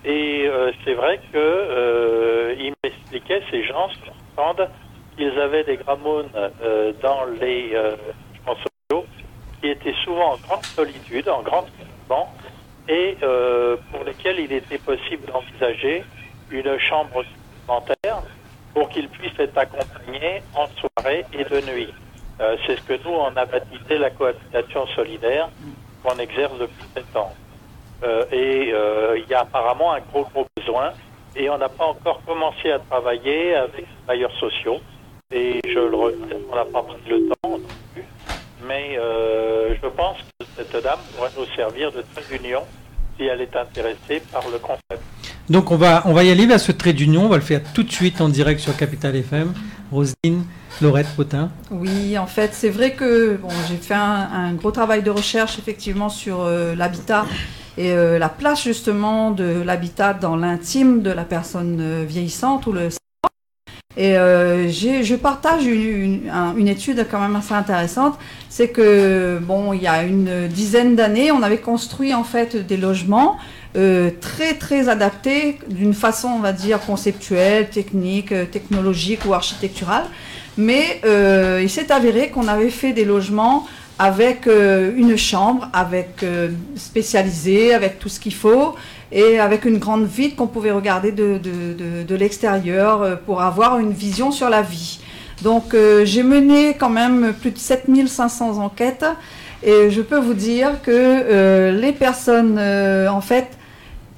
E: Et euh, c'est vrai que euh, m'expliquaient, ces gens, qu'ils avaient des grammones dans les, je pense, qui étaient souvent en grande solitude, en grande isolement, et euh, pour lesquels il était possible d'envisager une chambre supplémentaire pour qu'ils puissent être accompagnés en soirée et de nuit. Euh, c'est ce que nous, on a baptisé la cohabitation solidaire qu'on exerce depuis sept ans. Euh, et il y a apparemment un gros, gros besoin et on n'a pas encore commencé à travailler avec les bailleurs sociaux. Et je le redis, on n'a pas pris le temps mais euh, je pense cette dame pourrait nous servir de trait d'union si elle est intéressée par le concept.
B: Donc on va, on va y aller vers ce trait d'union, on va le faire tout de suite en direct sur Capital FM. Rosine, Laurette Potin.
D: Oui, en fait, c'est vrai que bon, j'ai fait un, gros travail de recherche effectivement sur euh, l'habitat et euh, la place justement de l'habitat dans l'intime de la personne vieillissante ou le et euh, je partage une, étude quand même assez intéressante, c'est que bon, il y a une dizaine d'années, on avait construit en fait des logements euh, très très adaptés d'une façon, on va dire, conceptuelle, technique, euh, technologique ou architecturale. Mais il s'est avéré qu'on avait fait des logements avec une chambre, avec spécialisée, avec tout ce qu'il faut, et avec une grande vitre qu'on pouvait regarder de, l'extérieur euh, pour avoir une vision sur la vie. Donc j'ai mené quand même plus de 7500 enquêtes et je peux vous dire que les personnes, en fait,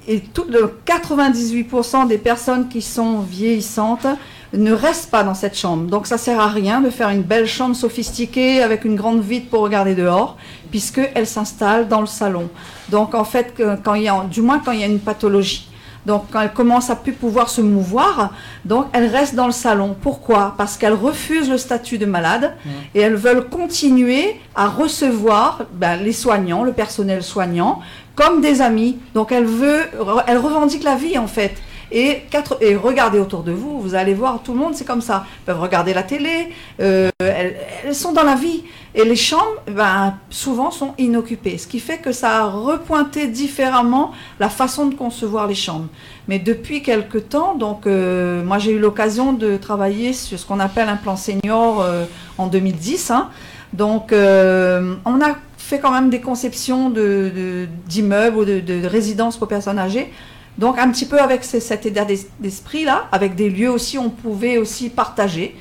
D: et tout, 98% des personnes qui sont vieillissantes ne reste pas dans cette chambre. Donc ça sert à rien de faire une belle chambre sophistiquée avec une grande vitre pour regarder dehors, puisqu'elle s'installe dans le salon. Donc en fait, quand il y a, du moins quand il y a une pathologie. Donc quand elle commence à plus pouvoir se mouvoir, donc elle reste dans le salon. Pourquoi? Parce qu'elle refuse le statut de malade mmh. et elles veulent continuer à recevoir ben, les soignants, le personnel soignant, comme des amis. Donc elle veut, elle revendique la vie en fait. Et, quatre, et regardez autour de vous, vous allez voir, tout le monde c'est comme ça. Ils peuvent regarder la télé, euh, elles, sont dans la vie. Et les chambres, ben, souvent, sont inoccupées. Ce qui fait que ça a repointé différemment la façon de concevoir les chambres. Mais depuis quelque temps, donc euh, moi j'ai eu l'occasion de travailler sur ce qu'on appelle un plan senior euh, en 2010. Hein. Donc on a fait quand même des conceptions d'immeubles ou de, de résidences pour personnes âgées donc un petit peu avec cet état d'esprit-là, avec des lieux aussi, on pouvait aussi partager.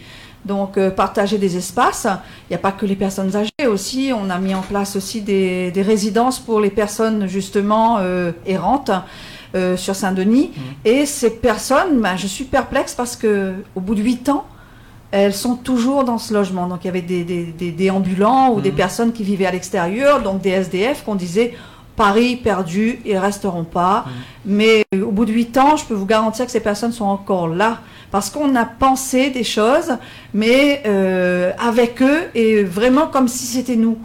D: Donc euh, partager des espaces. Il n'y a pas que les personnes âgées aussi. On a mis en place aussi des, résidences pour les personnes justement euh, errantes euh, sur Saint-Denis. Mmh. Et ces personnes, ben, je suis perplexe parce que au bout de huit ans, elles sont toujours dans ce logement. Donc il y avait des, des, ambulants ou des mmh. personnes qui vivaient à l'extérieur, donc des SDF qu'on disait Paris perdu, ils resteront pas. Mais au bout de huit ans, je peux vous garantir que ces personnes sont encore là parce qu'on a pensé des choses, mais euh, avec eux et vraiment comme si c'était nous.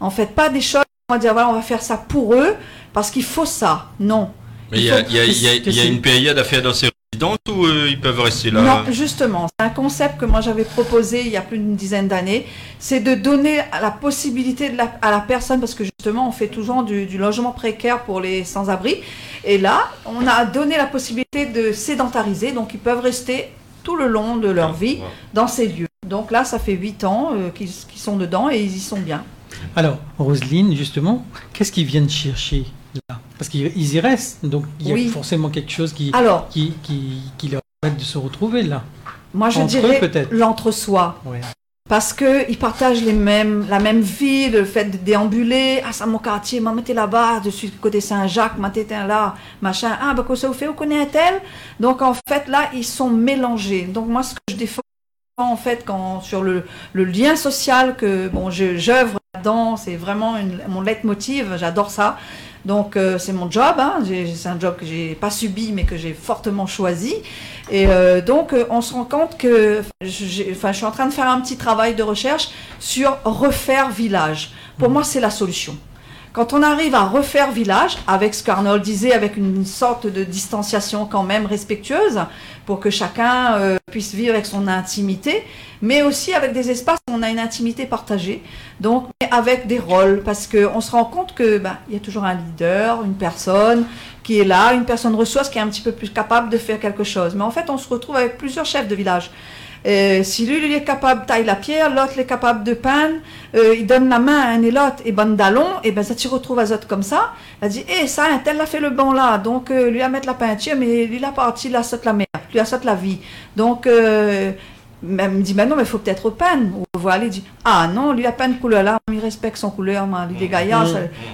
D: En fait, pas des choses. On va dire voilà, on va faire ça pour eux parce qu'il faut ça. Non.
A: Mais il y, a, une période à faire dans ces ou euh, ils peuvent rester là?
D: Non, justement, c'est un concept que moi j'avais proposé il y a plus d'une dizaine d'années, c'est de donner la possibilité à la personne, parce que justement on fait toujours du, logement précaire pour les sans-abri, et là on a donné la possibilité de sédentariser, donc ils peuvent rester tout le long de leur vie dans ces lieux. Donc là, ça fait huit ans euh, qu'ils sont dedans et ils y sont bien.
B: Alors, Roselyne, justement, qu'est-ce qu'ils viennent chercher là? Parce qu'ils y restent, donc il y a forcément quelque chose qui, qui, qui, leur permet de se retrouver là.
D: Moi, je dirais l'entre-soi. Parce qu'ils partagent les mêmes, la même vie, le fait de déambuler. Ah, ça, mon quartier, m'a mettez là-bas, je suis côté Saint-Jacques, m'a là, machin. Ah, bah, quoi ça vous fait, vous connaissez un tel? Donc, en fait, là, ils sont mélangés. Donc, moi, ce que je défends, en fait, quand, sur le, le lien social que, bon, j'œuvre là-dedans, c'est vraiment mon leitmotiv, j'adore ça. Donc euh, c'est mon job, hein. c'est un job que j'ai pas subi mais que j'ai fortement choisi. Et euh, donc euh, on se rend compte que enfin, je suis en train de faire un petit travail de recherche sur refaire village. Pour mmh. moi c'est la solution. Quand on arrive à refaire village, avec ce qu'Arnold disait, avec une sorte de distanciation quand même respectueuse, pour que chacun euh, puisse vivre avec son intimité, mais aussi avec des espaces où on a une intimité partagée, donc avec des rôles, parce qu'on se rend compte que ben, il y a toujours un leader, une personne qui est là, une personne ressource qui est un petit peu plus capable de faire quelque chose. Mais en fait, on se retrouve avec plusieurs chefs de village. Euh, si lui, il est capable de tailler la pierre, l'autre est capable de peindre, euh, il donne la main à un et l'autre, et d'allon, et ben ça tu retrouve à comme ça. Elle dit, eh, ça, un tel a fait le banc là, donc euh, lui a mettre la peinture, mais lui a parti, il a sauté la mer, lui a sauté la vie. Donc, elle me dit, ben non, mais il faut peut-être peindre. Ou voilà, il dit, ah non, lui, a peint de couleur là, il respecte son couleur, il est gaillard.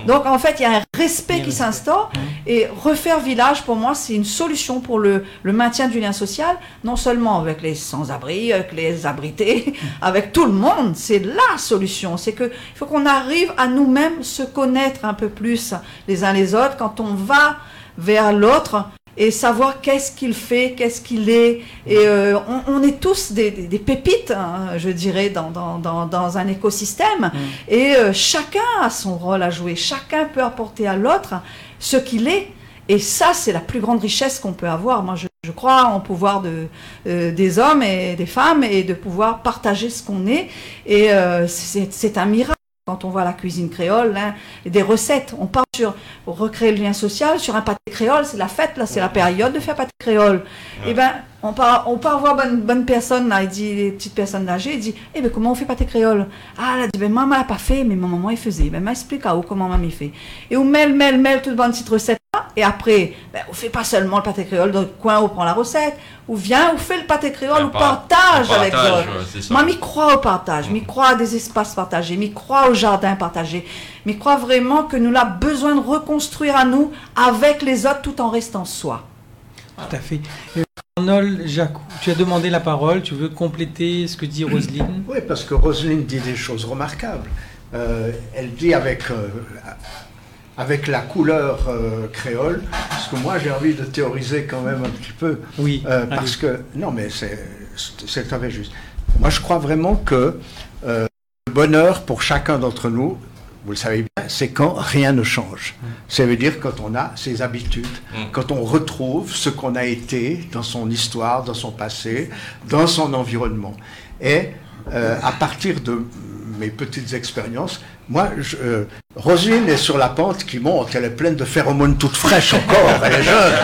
D: Donc, en fait, il y a un respect qui s'instaure. Et refaire village, pour moi, c'est une solution pour le, le, maintien du lien social, non seulement avec les sans-abri, avec les abrités, avec tout le monde. C'est la solution. C'est qu'il faut qu'on arrive à nous-mêmes se connaître un peu plus les uns les autres. Quand on va vers l'autre, et savoir qu'est-ce qu'il fait, qu'est-ce qu'il est. Et euh, on, est tous des, pépites, hein, je dirais, dans, dans, dans, un écosystème. Mm. Et euh, chacun a son rôle à jouer. Chacun peut apporter à l'autre ce qu'il est. Et ça, c'est la plus grande richesse qu'on peut avoir. Moi, je, je crois en pouvoir de, euh, des hommes et des femmes et de pouvoir partager ce qu'on est. Et c'est un miracle quand on voit la cuisine créole, hein, des recettes. On part sur recréer le lien social, sur un pâté créole, c'est la fête, là, c'est la période de faire pâté créole. Et eh ben, on part, on part voir bonne, bonne personne, là, il dit, les petites personnes âgées, il dit, eh ben, comment on fait pâté créole? Ah, elle a dit, ben, maman n'a pas fait, mais ma maman, il faisait. Ben, m'explique à où, comment maman, il fait. Et on mêle, mêle, mêle toute bonne petite recette et après, ben, on fait pas seulement le pâté créole, dans le coin, on prend la recette, ou vient, ou fait le pâté créole, ou partage, avec l'autre. Moi, m'y crois au partage, m'y crois à des espaces partagés, m'y crois au jardin partagé, m'y crois vraiment que nous avons besoin de reconstruire à nous avec les autres tout en restant soi.
B: Tout à fait. Arnold Jacou, tu as demandé la parole, tu veux compléter ce que dit Roselyne?
C: Oui, parce que Roselyne dit des choses remarquables. Euh, elle dit avec, euh, avec la couleur euh, créole, parce que moi j'ai envie de théoriser quand même un petit peu.
B: Oui.
C: parce que, non mais c'est tout à fait juste. Moi je crois vraiment que le bonheur pour chacun d'entre nous, vous le savez bien, c'est quand rien ne change. Ça veut dire quand on a ses habitudes, mm. quand on retrouve ce qu'on a été dans son histoire, dans son passé, dans son environnement. Et euh, à partir de mes petites expériences, moi, je, euh, Rosine est sur la pente qui monte, elle est pleine de phéromones toutes fraîches encore, elle est jeune.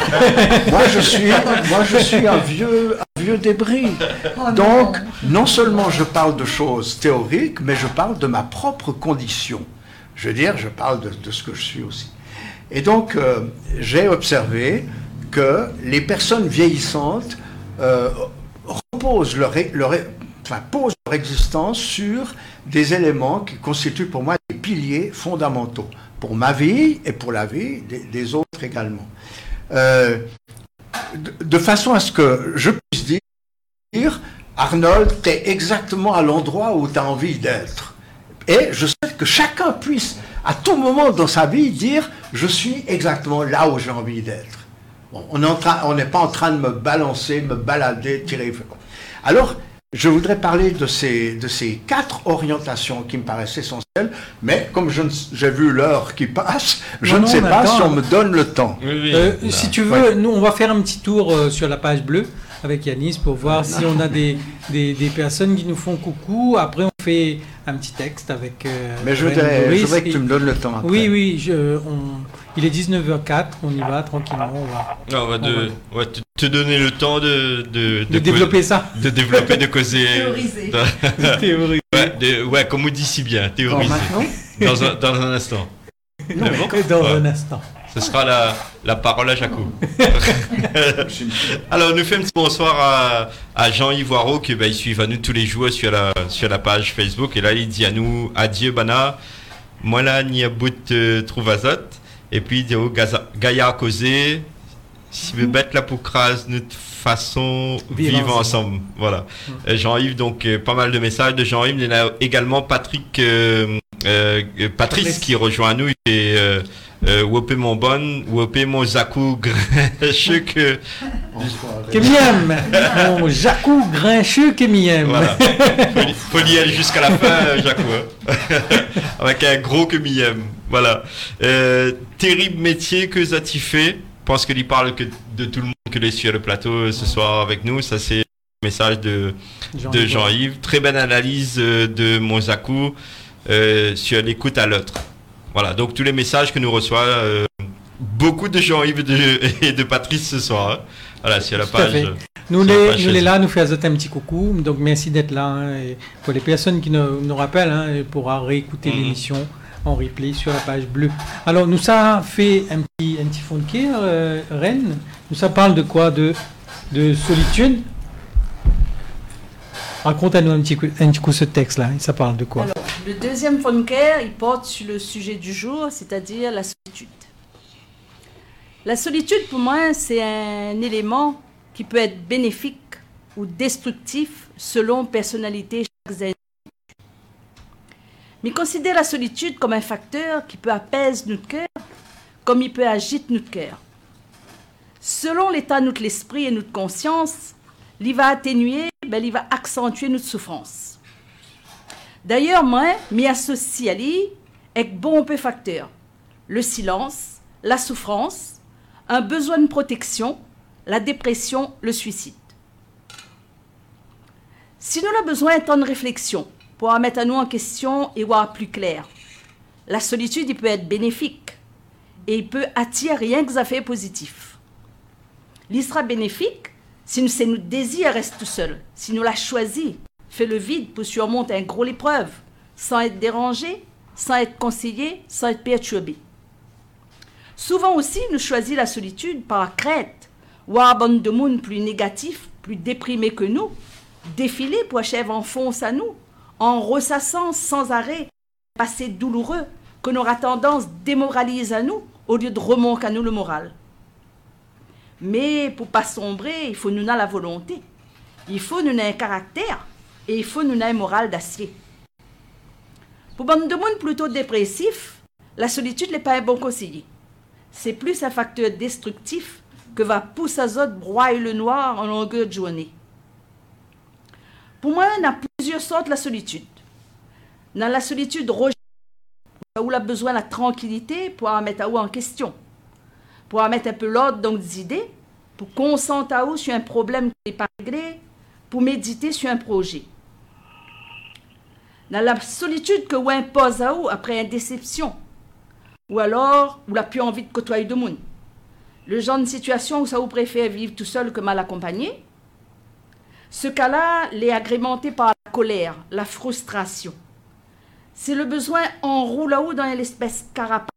C: moi, je suis, moi, je suis un vieux, un vieux débris. Oh Donc, non seulement je parle de choses théoriques, mais je parle de ma propre condition. Je veux dire, je parle de, ce que je suis aussi. Et donc, euh, j'ai observé que les personnes vieillissantes euh, reposent leur, enfin, posent leur existence sur des éléments qui constituent pour moi des piliers fondamentaux, pour ma vie et pour la vie des, autres également. Euh, de, façon à ce que je puisse dire, Arnold, tu es exactement à l'endroit où tu as envie d'être. Et je souhaite que chacun puisse, à tout moment dans sa vie, dire Je suis exactement là où j'ai envie d'être. on n'est pas en train de me balancer, me balader, tirer. Alors, je voudrais parler de ces, de ces quatre orientations qui me paraissent essentielles, mais comme j'ai vu l'heure qui passe, je ne sais pas si on me donne le temps.
B: Euh, si tu veux, nous, on va faire un petit tour euh, sur la page bleue avec Yanis pour voir si on a des, des, des, personnes qui nous font coucou. Après, on fait un petit texte avec.
C: Euh, Mais je voudrais, je que tu me donnes le temps. Après.
B: Oui, oui. Je, on, il est 19h04, on y va tranquillement. On va,
A: on va, de, te, donner le temps de.
B: De, de développer ça.
A: De développer, de causer.
D: Théoriser.
A: théoriser. Ouais, ouais, comme on dit si bien, théoriser. dans, un, dans un instant.
B: Non, dans un instant.
A: Ce sera la, la parole à Jaco. Alors, nous fait un petit bonsoir à, à Jean-Yves Waro, qui il suit à nous tous les jours sur la, sur la page Facebook. Et là, il dit à nous Adieu, Bana. Moi, là, Niabout euh, Trouvazot. Et puis, il dit au Gaïa Causé. Si vous bête la pour crase notre façon vivre, ensemble. Voilà. Euh, Jean-Yves, donc, euh, pas mal de messages de Jean-Yves. Il y a également Patrick, Patrice qui rejoint nous. Et, euh, Wopé mon bon, Wopé mon Jacou grincheux que.
B: Que miem Mon Jacou grincheux que miem
A: Voilà. Faut, y aller jusqu'à la fin, euh, Jacou. Hein. Avec un gros que miem. Voilà. Euh, terrible métier que Zati fait. Je pense qu'il parle que de tout le monde que les sur le plateau ce soir avec nous. Ça, c'est le message de Jean-Yves. Jean très bonne analyse de mon Zakou sur l'écoute à l'autre. Voilà, donc tous les messages que nous reçoit euh, beaucoup de Jean-Yves et de Patrice ce soir. Hein. Voilà, sur la page.
B: Nous, les, nous les là, nous faisons un petit coucou. Donc merci d'être là. Hein, et pour les personnes qui nous, nous rappellent, hein, pourra réécouter mhm. l'émission en replay sur la page bleue. Alors nous ça fait un petit, un petit fond de cœur, euh, Rennes. Nous ça parle de quoi? De, de solitude? Raconte-nous un petit, coup, un petit coup ce texte-là. Ça parle de quoi?
G: Alors, Le deuxième Fonker, il porte sur le sujet du jour, c'est-à-dire la solitude. La solitude, pour moi, c'est un élément qui peut être bénéfique ou destructif selon personnalité chaque. Mais considère la solitude comme un facteur qui peut apaiser notre cœur, comme il peut agiter notre cœur. Selon l'état de notre esprit et notre conscience, il va atténuer, ben, il va accentuer notre souffrance. D'ailleurs, moi, m'y associe à lui avec bon peu facteurs. Le silence, la souffrance, un besoin de protection, la dépression, le suicide. Si nous avons besoin d'un temps de réflexion pour mettre à nous en question et voir plus clair, la solitude il peut être bénéfique et il peut attirer rien que ça fait positif. Il sera bénéfique si nous, c'est notre désir reste tout seul, si nous l'a choisi, fait le vide pour surmonter un gros épreuve, sans être dérangé, sans être conseillé, sans être perturbé. Souvent aussi, nous choisissons la solitude par crainte, ou bande de monde plus négatif, plus déprimé que nous, défiler pour achever en fonce à nous, en ressassant sans arrêt, passé douloureux, que nos tendance démoralise à nous, au lieu de remonter à nous le moral. Mais pour pas sombrer, il faut nous avoir la volonté. Il faut nous avoir un caractère et il faut nous avoir un moral d'acier. Pour bande de monde plutôt dépressif, la solitude n'est pas un bon conseiller. C'est plus un facteur destructif que va pousser à autres broyer le noir en longueur de journée. Pour moi, il y a plusieurs sortes de la solitude. Dans la solitude rejetée, où on a besoin de la tranquillité pour mettre en question, pour mettre un peu l'ordre dans des idées, pour concentrer sur un problème qui n'est pas réglé, pour méditer sur un projet. Dans la solitude que vous impose à vous après une déception, ou alors vous n'a plus envie de côtoyer de monde. Le genre de situation où ça vous préfère vivre tout seul que mal accompagné. Ce cas-là l'est agrémenté par la colère, la frustration. C'est le besoin en là-haut dans l'espèce carapace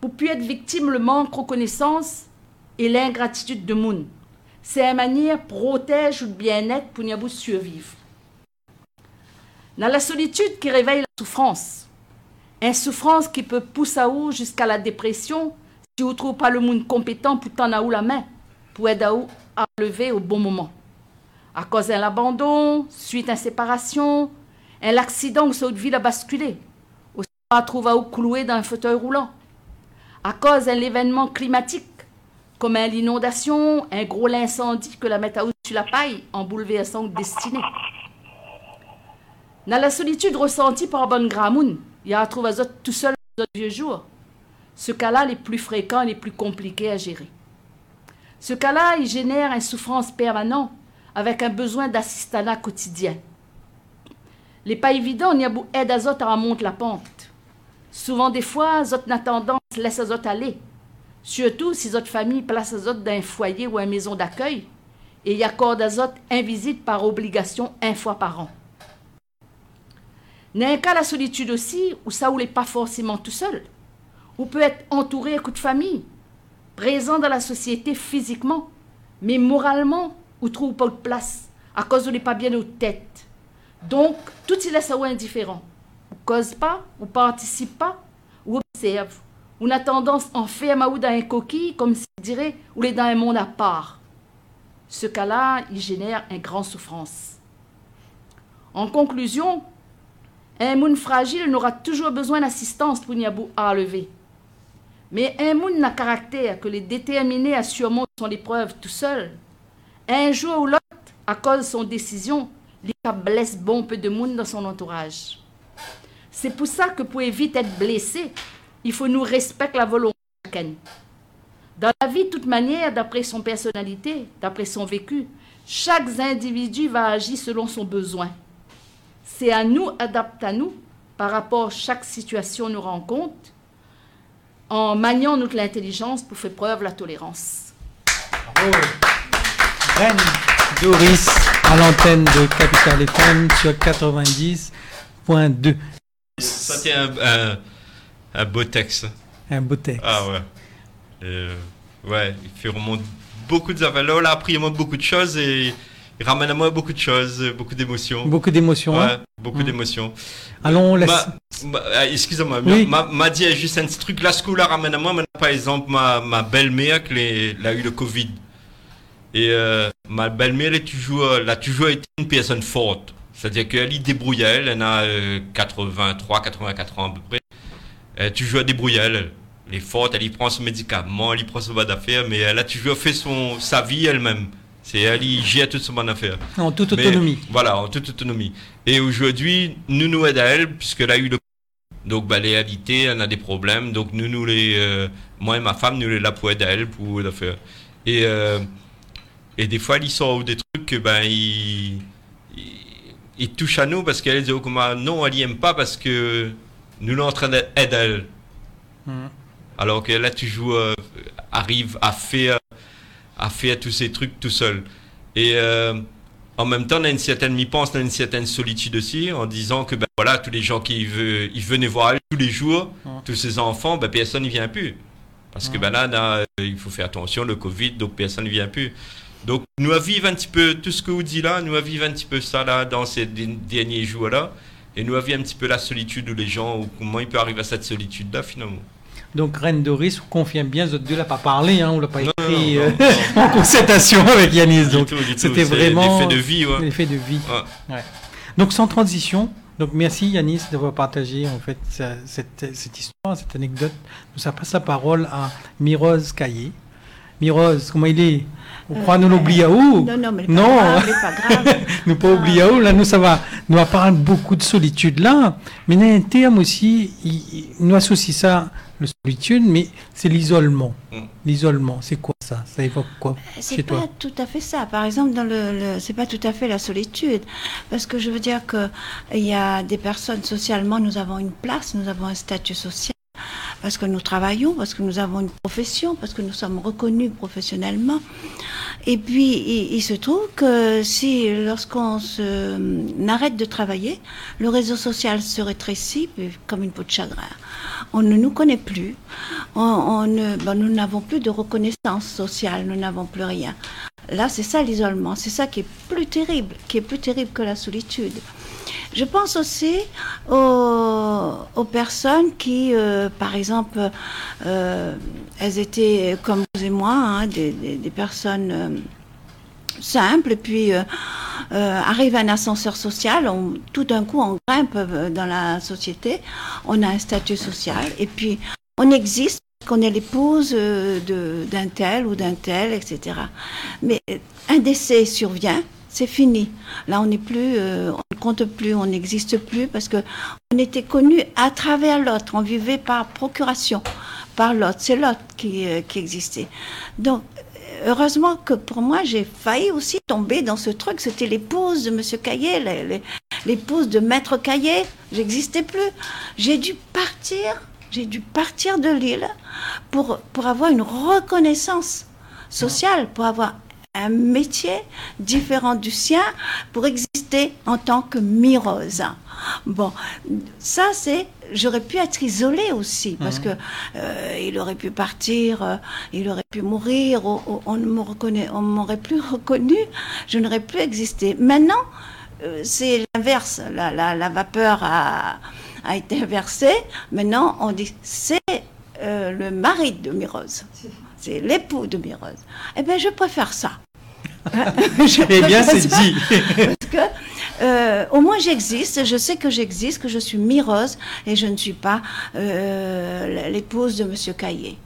G: pour puis être victime le manque de reconnaissance et l'ingratitude de monde. C'est une manière protège le bien-être pour nous survivre. Dans la solitude qui réveille la souffrance, une souffrance qui peut pousser à vous jusqu'à la dépression si vous ne trouvez pas le monde compétent pour tendre la main, pour aider à lever au bon moment. À cause d'un abandon, suite à une séparation, un accident où votre vie a basculé, ou à trouver à cloué dans un fauteuil roulant. À cause d'un événement climatique, comme l'inondation, un gros incendie que la met sur la paille en bouleversant destinée. Dans la solitude ressentie par Bon Gramoun, il y a à trouver tout seul dans vieux jours. Ce cas-là, les plus fréquents et les plus compliqués à gérer. Ce cas-là, il génère une souffrance permanente avec un besoin d'assistanat quotidien. Les pas évident, il y a beaucoup aide à à remonter la pente. Souvent, des fois, zot n'a tendance laisse zot aller. Surtout si votre famille place zot dans un foyer ou une maison d'accueil et y accorde à zot un visite par obligation un fois par an. Un cas la solitude aussi, où ça ou n'est pas forcément tout seul, ou peut être entouré de famille, présent dans la société physiquement, mais moralement, ou trouve pas de place, à cause où n'est pas bien aux têtes. Donc, tout il laisse indifférent. Ou cause pas, ou participe pas, ou observe. Ou a tendance en fait ou dans un coquille, comme s'il dirait, ou est dans un monde à part. Ce cas-là, il génère une grande souffrance. En conclusion, un monde fragile n'aura toujours besoin d'assistance pour n'y à lever. Mais un monde n'a caractère que les déterminés à surmonter son épreuve tout seul. Un jour ou l'autre, à cause de son décision, il blesse bon peu de monde dans son entourage. C'est pour ça que pour éviter d'être blessé, il faut nous respecter la volonté de chacun. Dans la vie, de toute manière, d'après son personnalité, d'après son vécu, chaque individu va agir selon son besoin. C'est à nous, adapter à nous, par rapport à chaque situation nous rencontre, en maniant notre intelligence pour faire preuve de la tolérance.
B: Doris, à l'antenne de Capital FM sur 90.2.
A: Ça tient un, un, beau texte.
B: Un beau texte.
A: Ah ouais. Euh, ouais, il fait remonter beaucoup de affaires. Là, on a appris beaucoup de choses et il ramène à moi beaucoup de choses, beaucoup d'émotions.
B: Beaucoup d'émotions.
A: Ouais, beaucoup mmh. d'émotions.
B: Allons, on laisse.
A: Ah, excusez-moi, m'a dit juste un truc. La school ramène à moi, par exemple, ma, ma belle-mère qui a eu le Covid. Et euh, ma belle-mère, elle, elle a toujours été une personne forte. C'est-à-dire qu'elle y débrouillait, elle, elle a 83, euh, 84 ans à peu près. Elle a toujours débrouillé, elle. Elle est forte, elle y prend son médicament, elle y prend son bas d'affaires, mais elle a toujours fait son, sa vie elle-même. C'est elle qui gère toute son affaire.
B: En toute autonomie.
A: voilà, en toute autonomie. Et aujourd'hui, nous nous aidons à elle, puisqu'elle a eu le. Donc, bah, réalité, elle a des problèmes. Donc, nous, nous les. Euh, moi et ma femme, nous les la pour aider à elle pour la faire. Et, euh, et des fois, ils sort des trucs que, ben, ils. Ils, touchent à nous parce qu'elle dit, oh, non, elle n'aime pas parce que nous sommes en train d'aider elle. Hmm. Alors qu'elle a toujours euh, arrive à faire à faire tous ces trucs tout seul. Et euh, en même temps, on a une certaine, mi pense, on a une certaine solitude aussi, en disant que ben voilà, tous les gens qui veulent, ils venaient voir tous les jours, tous ces enfants, ben personne n'y vient plus. Parce que ben là, euh, il faut faire attention, le Covid, donc personne ne vient plus. Donc, nous à vivre un petit peu tout ce que vous dites là, nous à vivre un petit peu ça là, dans ces derniers jours là, et nous à vivre un petit peu la solitude de les gens, ou comment il peut arriver à cette solitude là finalement.
B: Donc, Reine Doris, on confirme bien, vous ne l'a pas parlé, hein, on ne l'a pas écrit euh, en concertation avec Yanis. Donc, c'était vraiment.
A: L'effet de vie,
B: L'effet de vie. Ouais. Donc, sans transition, donc merci Yanis d'avoir partagé en fait cette, cette, histoire, cette anecdote. Nous passe la parole à Mirose Caillé. Mirose, comment il est? On croit nous l'oublie à où
F: Non, non, mais non. Pas grave, pas grave.
B: nous pas oublier à où Là, nous ça va. Nous parle beaucoup de solitude là, mais il y a un terme aussi. nous associe ça la solitude, mais c'est l'isolement. Mm. L'isolement, c'est quoi ça? Ça évoque quoi
F: C'est pas tout à fait ça. Par exemple, dans le, c'est pas tout à fait la solitude, parce que je veux dire que il y a des personnes socialement, nous avons une place, nous avons un statut social parce que nous travaillons, parce que nous avons une profession, parce que nous sommes reconnus professionnellement. Et puis, il, se trouve que si, lorsqu'on arrête de travailler, le réseau social se rétrécit comme une peau de chagrin. On ne nous connaît plus, on, ben, nous n'avons plus de reconnaissance sociale, nous n'avons plus rien. Là, c'est ça l'isolement, c'est ça qui est plus terrible, qui est plus terrible que la solitude. Je pense aussi aux, personnes qui, euh, par exemple, euh, elles étaient comme vous et moi, hein, des, personnes euh, simples, et puis arrive un ascenseur social, tout d'un coup on grimpe dans la société, on a un statut social, et puis on existe qu'on est l'épouse d'un tel ou d'un tel, etc. Mais un décès survient, c'est fini. Là, on n'est plus, euh, on ne compte plus, on n'existe plus parce que on était connu à travers l'autre. On vivait par procuration, par l'autre. C'est l'autre qui, euh, qui existait. Donc, heureusement que pour moi, j'ai failli aussi tomber dans ce truc. C'était l'épouse de Monsieur Caillé, l'épouse de Maître Caillé. J'existais plus. J'ai dû partir. J'ai dû partir de l'île pour, pour avoir une reconnaissance sociale, pour avoir un métier différent du sien pour exister en tant que mirose. Bon, ça c'est, j'aurais pu être isolée aussi parce mhm. que euh, il aurait pu partir, euh, il aurait pu mourir, on ne me reconnaît, on m'aurait plus reconnu, je n'aurais plus existé. Maintenant, euh, c'est l'inverse, la, la, vapeur a, a, été inversée. Maintenant, on dit c'est le mari de Mirose c'est l'époux de Mirose. Eh bien, je préfère ça.
B: eh bien, c'est dit.
F: Parce que, euh, au moins, j'existe, je sais que j'existe, que je suis Mirose et je ne suis pas euh, l'épouse de Monsieur Caillé.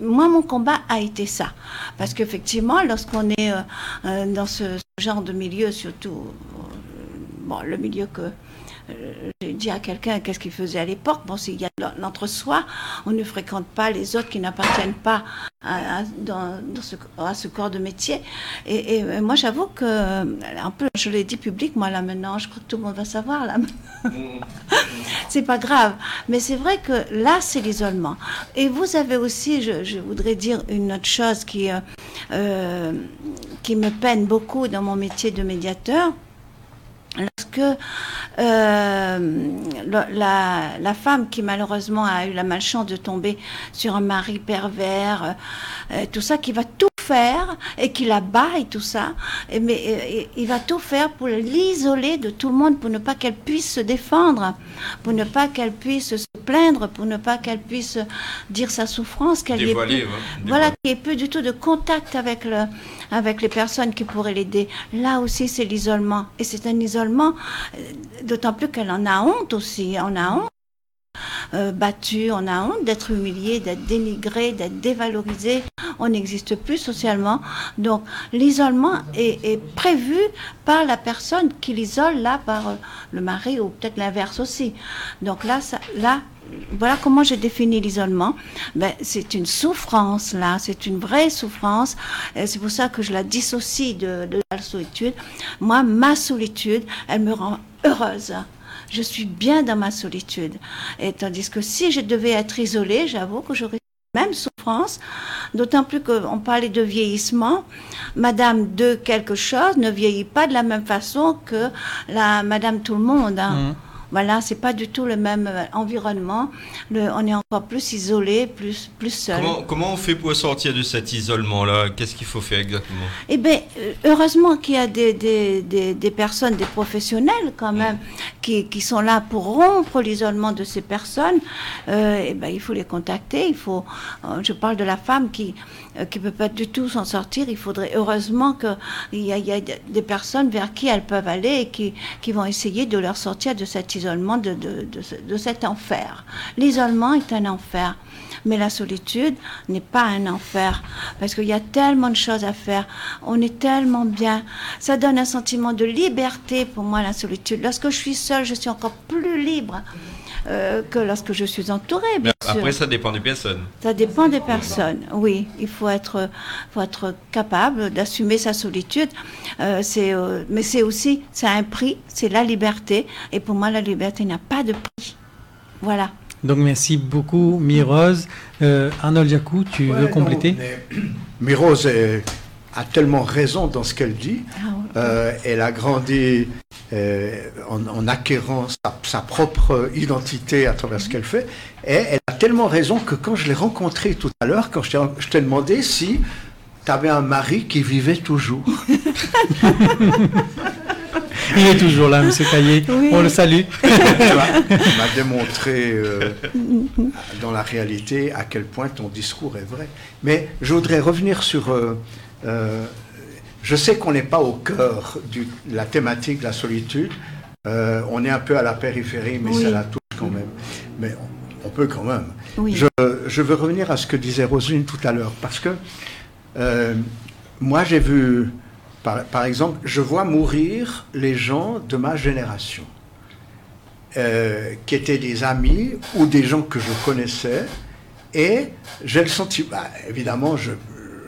F: Moi, mon combat a été ça. Parce qu'effectivement, lorsqu'on est euh, dans ce, genre de milieu, surtout bon, le milieu que j'ai dit à quelqu'un qu'est-ce qu'il faisait à l'époque? Bon, s'il y a l'entre-soi, on ne fréquente pas les autres qui n'appartiennent pas à, ce, corps de métier. Et, moi, j'avoue que, un peu, je l'ai dit public, moi, là maintenant, je crois que tout le monde va savoir, là. c'est pas grave. Mais c'est vrai que là, c'est l'isolement. Et vous avez aussi, je, voudrais dire une autre chose euh, euh, qui me peine beaucoup dans mon métier de médiateur lorsque euh, la, femme qui malheureusement a eu la malchance de tomber sur un mari pervers, euh, tout ça, qui va tout faire et qui la bat et tout ça, et, mais il va tout faire pour l'isoler de tout le monde, pour ne pas qu'elle puisse se défendre, pour ne pas qu'elle puisse se plaindre, pour ne pas qu'elle puisse dire sa souffrance, qu'elle ait voilà, qu'il n'y ait plus du tout de contact avec le, avec les personnes qui pourraient l'aider. Là aussi, c'est l'isolement, et c'est un isolement, euh, d'autant plus qu'elle en a honte aussi, on a honte euh, battu, on a honte d'être humilié, d'être dénigré, d'être dévalorisé. On n'existe plus socialement. Donc l'isolement est, prévu par la personne qui l'isole, là, par euh, le mari ou peut-être l'inverse aussi. Donc là, ça, là, voilà comment j'ai défini l'isolement. Ben, c'est une souffrance, là, c'est une vraie souffrance. C'est pour ça que je la dissocie de, la solitude. Moi, ma solitude, elle me rend heureuse je suis bien dans ma solitude. Et tandis que si je devais être isolée, j'avoue que j'aurais même souffrance, d'autant plus qu'on parlait de vieillissement. Madame de quelque chose ne vieillit pas de la même façon que la Madame tout le monde. Hein. Mmh. Voilà, c'est pas du tout le même euh, environnement. on est encore plus isolé, plus, plus seul.
A: Comment, on fait pour sortir de cet isolement-là? Qu'est-ce qu'il faut faire exactement?
F: Eh bien, euh, heureusement qu'il y a des, des, personnes, des professionnels quand même, qui, qui sont là pour rompre l'isolement de ces personnes. Euh, eh ben, il faut les contacter. Il faut, je parle de la femme qui qui peut pas du tout s'en sortir. Il faudrait heureusement qu'il y, y, a des personnes vers qui elles peuvent aller et qui, qui vont essayer de leur sortir de cet isolement, de, de, de, cet enfer. L'isolement est un enfer, mais la solitude n'est pas un enfer, parce qu'il y a tellement de choses à faire, on est tellement bien, ça donne un sentiment de liberté pour moi, la solitude. Lorsque je suis seule, je suis encore plus libre. Euh, que lorsque je suis entourée. Bien
A: Après, ça dépend des personnes.
F: Ça dépend des personnes, oui. Il faut être, faut être capable d'assumer sa solitude. Euh, c'est, euh, mais c'est aussi, c'est un prix, c'est la liberté. Et pour moi, la liberté n'a pas de prix. Voilà.
B: Donc merci beaucoup, Mirose. Arnold Jacou, tu veux compléter?
C: Mirose a tellement raison dans ce qu'elle dit. Ah elle a grandi euh, en, acquérant sa, propre identité à travers ce qu'elle fait. Et elle a tellement raison que quand je l'ai rencontrée tout à l'heure, quand je t'ai demandé si tu avais un mari qui vivait toujours.
B: Il est toujours là, M. Caillé. On le salue. Il
C: m'a démontré euh, dans la réalité à quel point ton discours est vrai. Mais je voudrais revenir sur euh, je sais qu'on n'est pas au cœur de la thématique de la solitude. Euh, on est un peu à la périphérie, mais ça la touche quand même. Mais on, peut quand même. Je, veux revenir à ce que disait Roselyne tout à l'heure, parce que euh, moi j'ai vu, par, exemple, je vois mourir les gens de ma génération, euh, qui étaient des amis ou des gens que je connaissais, et j'ai le sentiment, bah, évidemment, je,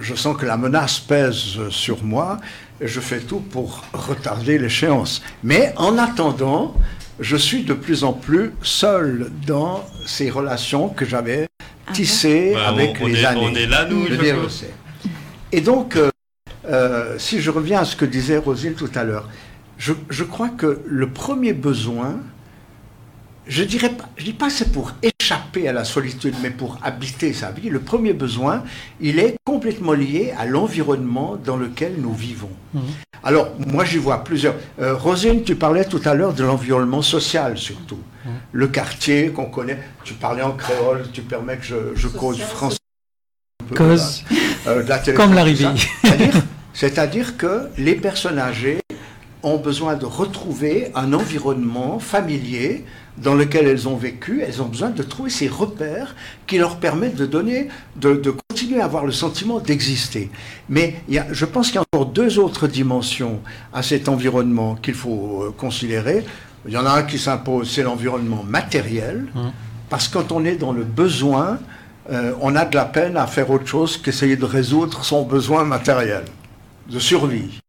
C: je sens que la menace pèse sur moi, je fais tout pour retarder l'échéance. Mais en attendant, je suis de plus en plus seul dans ces relations que j'avais ah tissées bah, avec les années.
A: On est là, nous, je
C: Et donc, euh, euh, si je reviens à ce que disait Rosine tout à l'heure, je, je, crois que le premier besoin, je dirais pas, je dis pas c'est pour échapper à la solitude, mais pour habiter sa vie. Le premier besoin, il est complètement lié à l'environnement dans lequel nous vivons. Mhm. Alors, moi, j'y vois plusieurs. Euh, Rosine, tu parlais tout à l'heure de l'environnement social, surtout. Mhm. Le quartier qu'on connaît. Tu parlais en créole, tu permets que je, je cause français.
B: Cause. Euh, Comme l'arrivée.
C: C'est-à-dire que les personnes âgées ont besoin de retrouver un environnement familier dans lequel elles ont vécu, elles ont besoin de trouver ces repères qui leur permettent de donner, de, continuer à avoir le sentiment d'exister. Mais il y a, je pense qu'il y a encore deux autres dimensions à cet environnement qu'il faut euh, considérer. Il y en a un qui s'impose, c'est l'environnement matériel, mmh. parce que quand on est dans le besoin, euh, on a de la peine à faire autre chose qu'essayer de résoudre son besoin matériel de survie.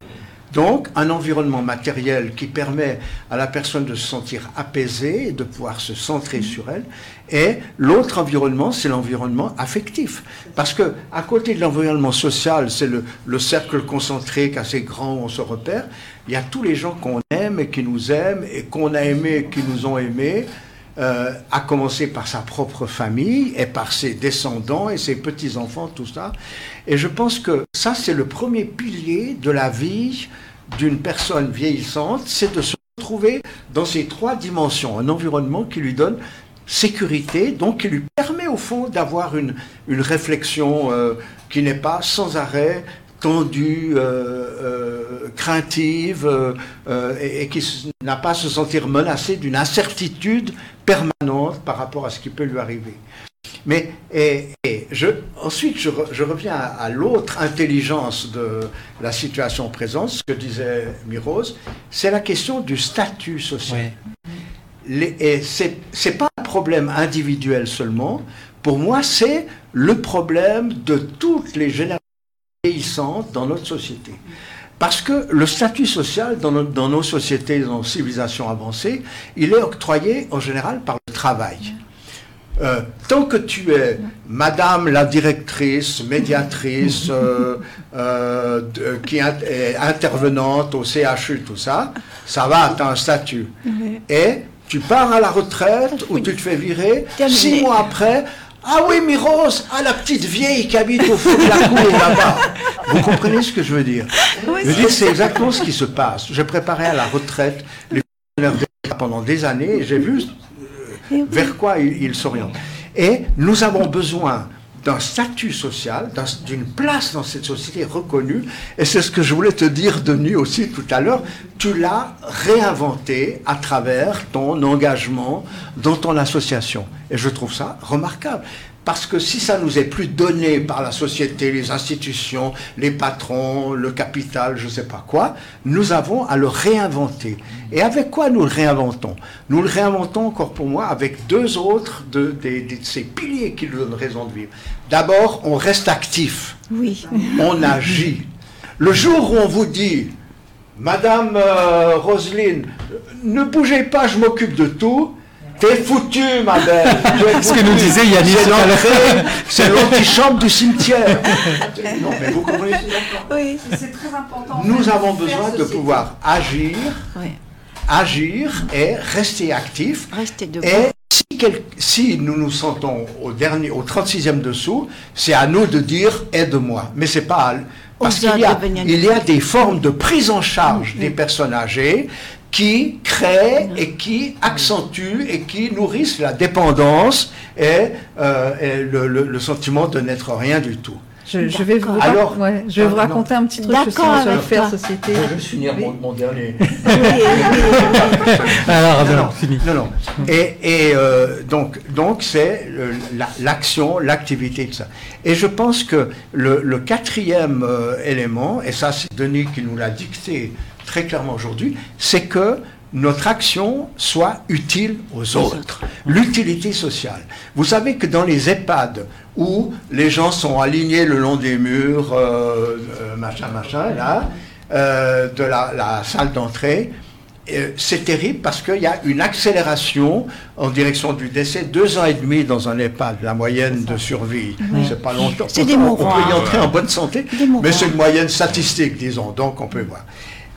C: Donc, un environnement matériel qui permet à la personne de se sentir apaisée de pouvoir se centrer sur elle. Et l'autre environnement, c'est l'environnement affectif. Parce que, à côté de l'environnement social, c'est le, cercle concentré assez grand où on se repère. Il y a tous les gens qu'on aime et qui nous aiment et qu'on a aimés et qui nous ont aimés. Euh, à commencer par sa propre famille et par ses descendants et ses petits-enfants, tout ça. Et je pense que ça, c'est le premier pilier de la vie d'une personne vieillissante, c'est de se retrouver dans ces trois dimensions, un environnement qui lui donne sécurité, donc qui lui permet au fond d'avoir une, une réflexion euh, qui n'est pas sans arrêt tendue, euh, craintive, et, et, qui n'a pas à se sentir menacée d'une incertitude permanente par rapport à ce qui peut lui arriver. Mais et, je, ensuite, je, reviens à, l'autre intelligence de la situation présente, ce que disait Mirose, c'est la question du statut social. et ce n'est pas un problème individuel seulement. Pour moi, c'est le problème de toutes les générations vieillissantes dans notre société. Parce que le statut social dans, dans nos sociétés, dans nos civilisations avancées, il est octroyé en général par le travail. Euh, tant que tu es Madame la directrice, médiatrice, euh, euh, qui est intervenante au CHU, tout ça, ça va, tu as un statut. Et tu pars à la retraite ou tu te fais virer. Six mois après, ah oui, Miros, ah la petite vieille qui habite au fond de la cour là-bas. Vous comprenez ce que je veux dire Je veux dire, c'est exactement ce qui se passe. Je préparais à la retraite les pendant des années et j'ai vu euh, vers quoi ils s'orientent. Et nous avons besoin d'un statut social, d'une place dans cette société reconnue. Et c'est ce que je voulais te dire, Denis, aussi tout à l'heure. Tu l'as réinventé à travers ton engagement dans ton association. Et je trouve ça remarquable. Parce que si ça nous est plus donné par la société, les institutions, les patrons, le capital, je ne sais pas quoi, nous avons à le réinventer. Et avec quoi nous le réinventons? Nous le réinventons encore pour moi avec deux autres de, ces piliers qui nous donnent raison de vivre. D'abord, on reste actif.
F: Oui.
C: On agit. Le jour où on vous dit, Madame euh, Roselyne, ne bougez pas, je m'occupe de tout, T'es foutu, ma belle.
B: Ce que nous disait Yannis
C: C'est l'antichambre du cimetière.
D: non, mais vous comprenez Oui, c'est très important.
C: Nous avons besoin de pouvoir agir, agir et rester actifs.
F: Rester
C: Et si, nous nous sentons au dernier, au 36e dessous, c'est à nous de dire aide-moi. Mais c'est pas parce qu'il y, a, il y a des formes de prise en charge des personnes âgées qui créent et qui accentuent et qui nourrissent la dépendance et, euh, le, sentiment de n'être rien du tout.
D: Je, vais vous, Alors, je vais vous raconter un petit truc sur le faire société.
C: Je vais finir mon, dernier.
B: Alors, non, fini.
C: Non, non. Et, et euh, donc, donc c'est l'action, l'activité de ça. Et je pense que le, quatrième euh, élément, et ça c'est Denis qui nous l'a dicté très clairement aujourd'hui, c'est que notre action soit utile aux autres. L'utilité sociale. Vous savez que dans les EHPAD, où les gens sont alignés le long des murs, euh, euh, machin, machin, là, euh, de la, salle d'entrée, c'est terrible parce qu'il y a une accélération en direction du décès, deux ans et demi dans un EHPAD, la moyenne de survie. C'est pas longtemps.
F: C'est des on,
C: peut y entrer en bonne santé, mais c'est une moyenne statistique, disons, donc on peut voir.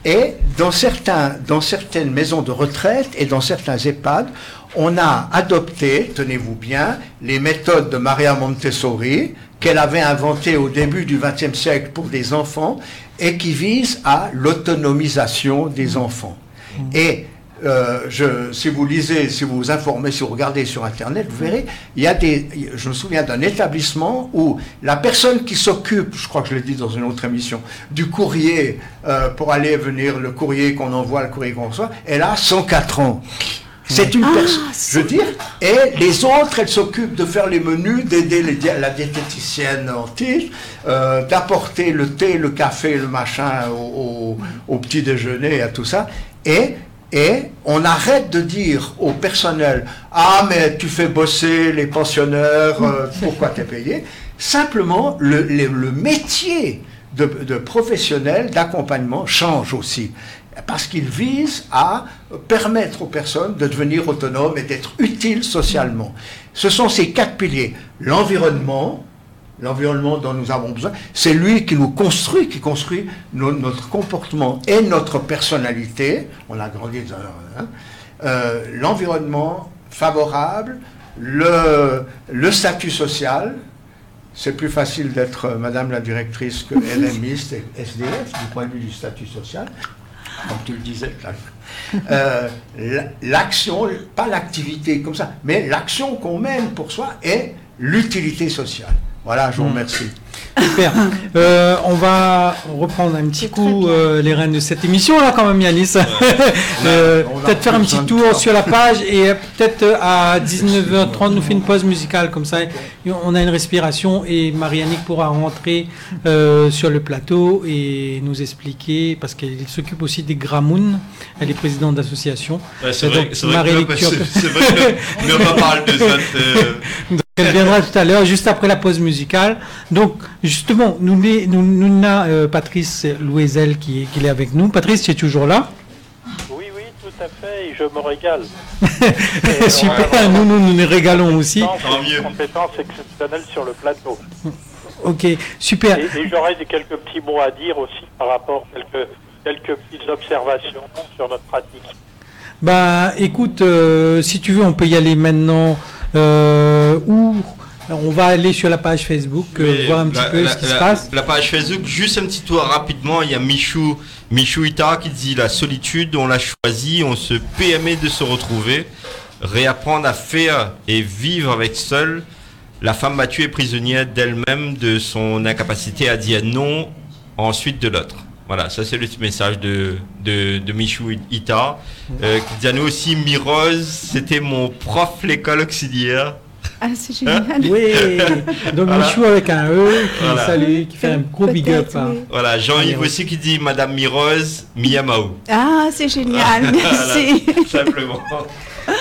C: Et dans, certains, dans certaines maisons de retraite et dans certains EHPAD, on a adopté, tenez-vous bien, les méthodes de Maria Montessori, qu'elle avait inventées au début du XXe siècle pour des enfants, et qui visent à l'autonomisation des enfants. Et euh, je, si vous lisez, si vous vous informez, si vous regardez sur Internet, vous verrez, il y a des, je me souviens d'un établissement où la personne qui s'occupe, je crois que je l'ai dit dans une autre émission, du courrier euh, pour aller venir, le courrier qu'on envoie, le courrier qu'on reçoit, elle a 104 ans. C'est une ah, personne, je veux dire, et les autres, elles s'occupent de faire les menus, d'aider la diététicienne en titre, euh, d'apporter le thé, le café, le machin au, au, au petit déjeuner, à tout ça. Et et on arrête de dire au personnel Ah, mais tu fais bosser les pensionnaires, euh, pourquoi t'es payé? Simplement, le, métier de, professionnel d'accompagnement change aussi. Parce qu'il vise à permettre aux personnes de devenir autonomes et d'être utiles socialement. Ce sont ces quatre piliers l'environnement, l'environnement dont nous avons besoin, c'est lui qui nous construit, qui construit notre comportement et notre personnalité. On a grandi dans hein, euh, l'environnement favorable, le, le statut social. C'est plus facile d'être euh, Madame la directrice que LMiste et SDF du point de vue du statut social, comme tu le disais. Euh, l'action, pas l'activité comme ça, mais l'action qu'on mène pour soi est l'utilité sociale. Voilà, je vous hmm. remercie.
B: Super. Euh, on va reprendre un petit coup euh, les rênes de cette émission là quand même Yanis. Euh, peut-être faire un petit tour sur la page et peut-être à 19h30 nous fait une pause musicale comme ça. On a une respiration et Marianique pourra rentrer sur le plateau et nous expliquer parce qu'elle s'occupe aussi des Gramoun. Elle est présidente d'association.
A: c'est vrai, vrai, que, c'est vrai que on va parler de ça.
B: Elle viendra tout à l'heure, juste après la pause musicale. Donc, justement, nous, nous, nous avons euh, Patrice Louisel qui, qui est avec nous. Patrice, tu es toujours là?
E: Oui, oui, tout à fait, et je me régale.
B: Super, nous, nous, nous nous régalons aussi.
E: Une compétence exceptionnelle sur le plateau.
B: Ok, super.
E: Et, et j'aurais quelques petits mots à dire aussi par rapport à quelques, quelques petites observations sur notre pratique.
B: Bah, écoute, si tu veux, on peut y aller maintenant. Où on va aller sur la page Facebook, voir un petit peu ce qui se passe.
A: La page Facebook, juste un petit tour rapidement. Il y a Michou, Michou Ita qui dit la solitude, on l'a choisi, on se permet de se retrouver, réapprendre à faire et vivre avec seul. La femme battue est prisonnière d'elle-même, de son incapacité à dire non, ensuite de l'autre. Voilà, ça c'est le message de, de, Michou Ita. Euh, qui dit à nous aussi, Mirose, c'était mon prof l'école auxiliaire.
F: Ah, c'est génial.
B: oui, donc Michou avec un E qui salue, qui fait un gros big up. Hein.
A: Voilà, Jean-Yves aussi qui dit Madame Mirose, Miyamao.
F: Ah, c'est génial, merci.
A: Simplement.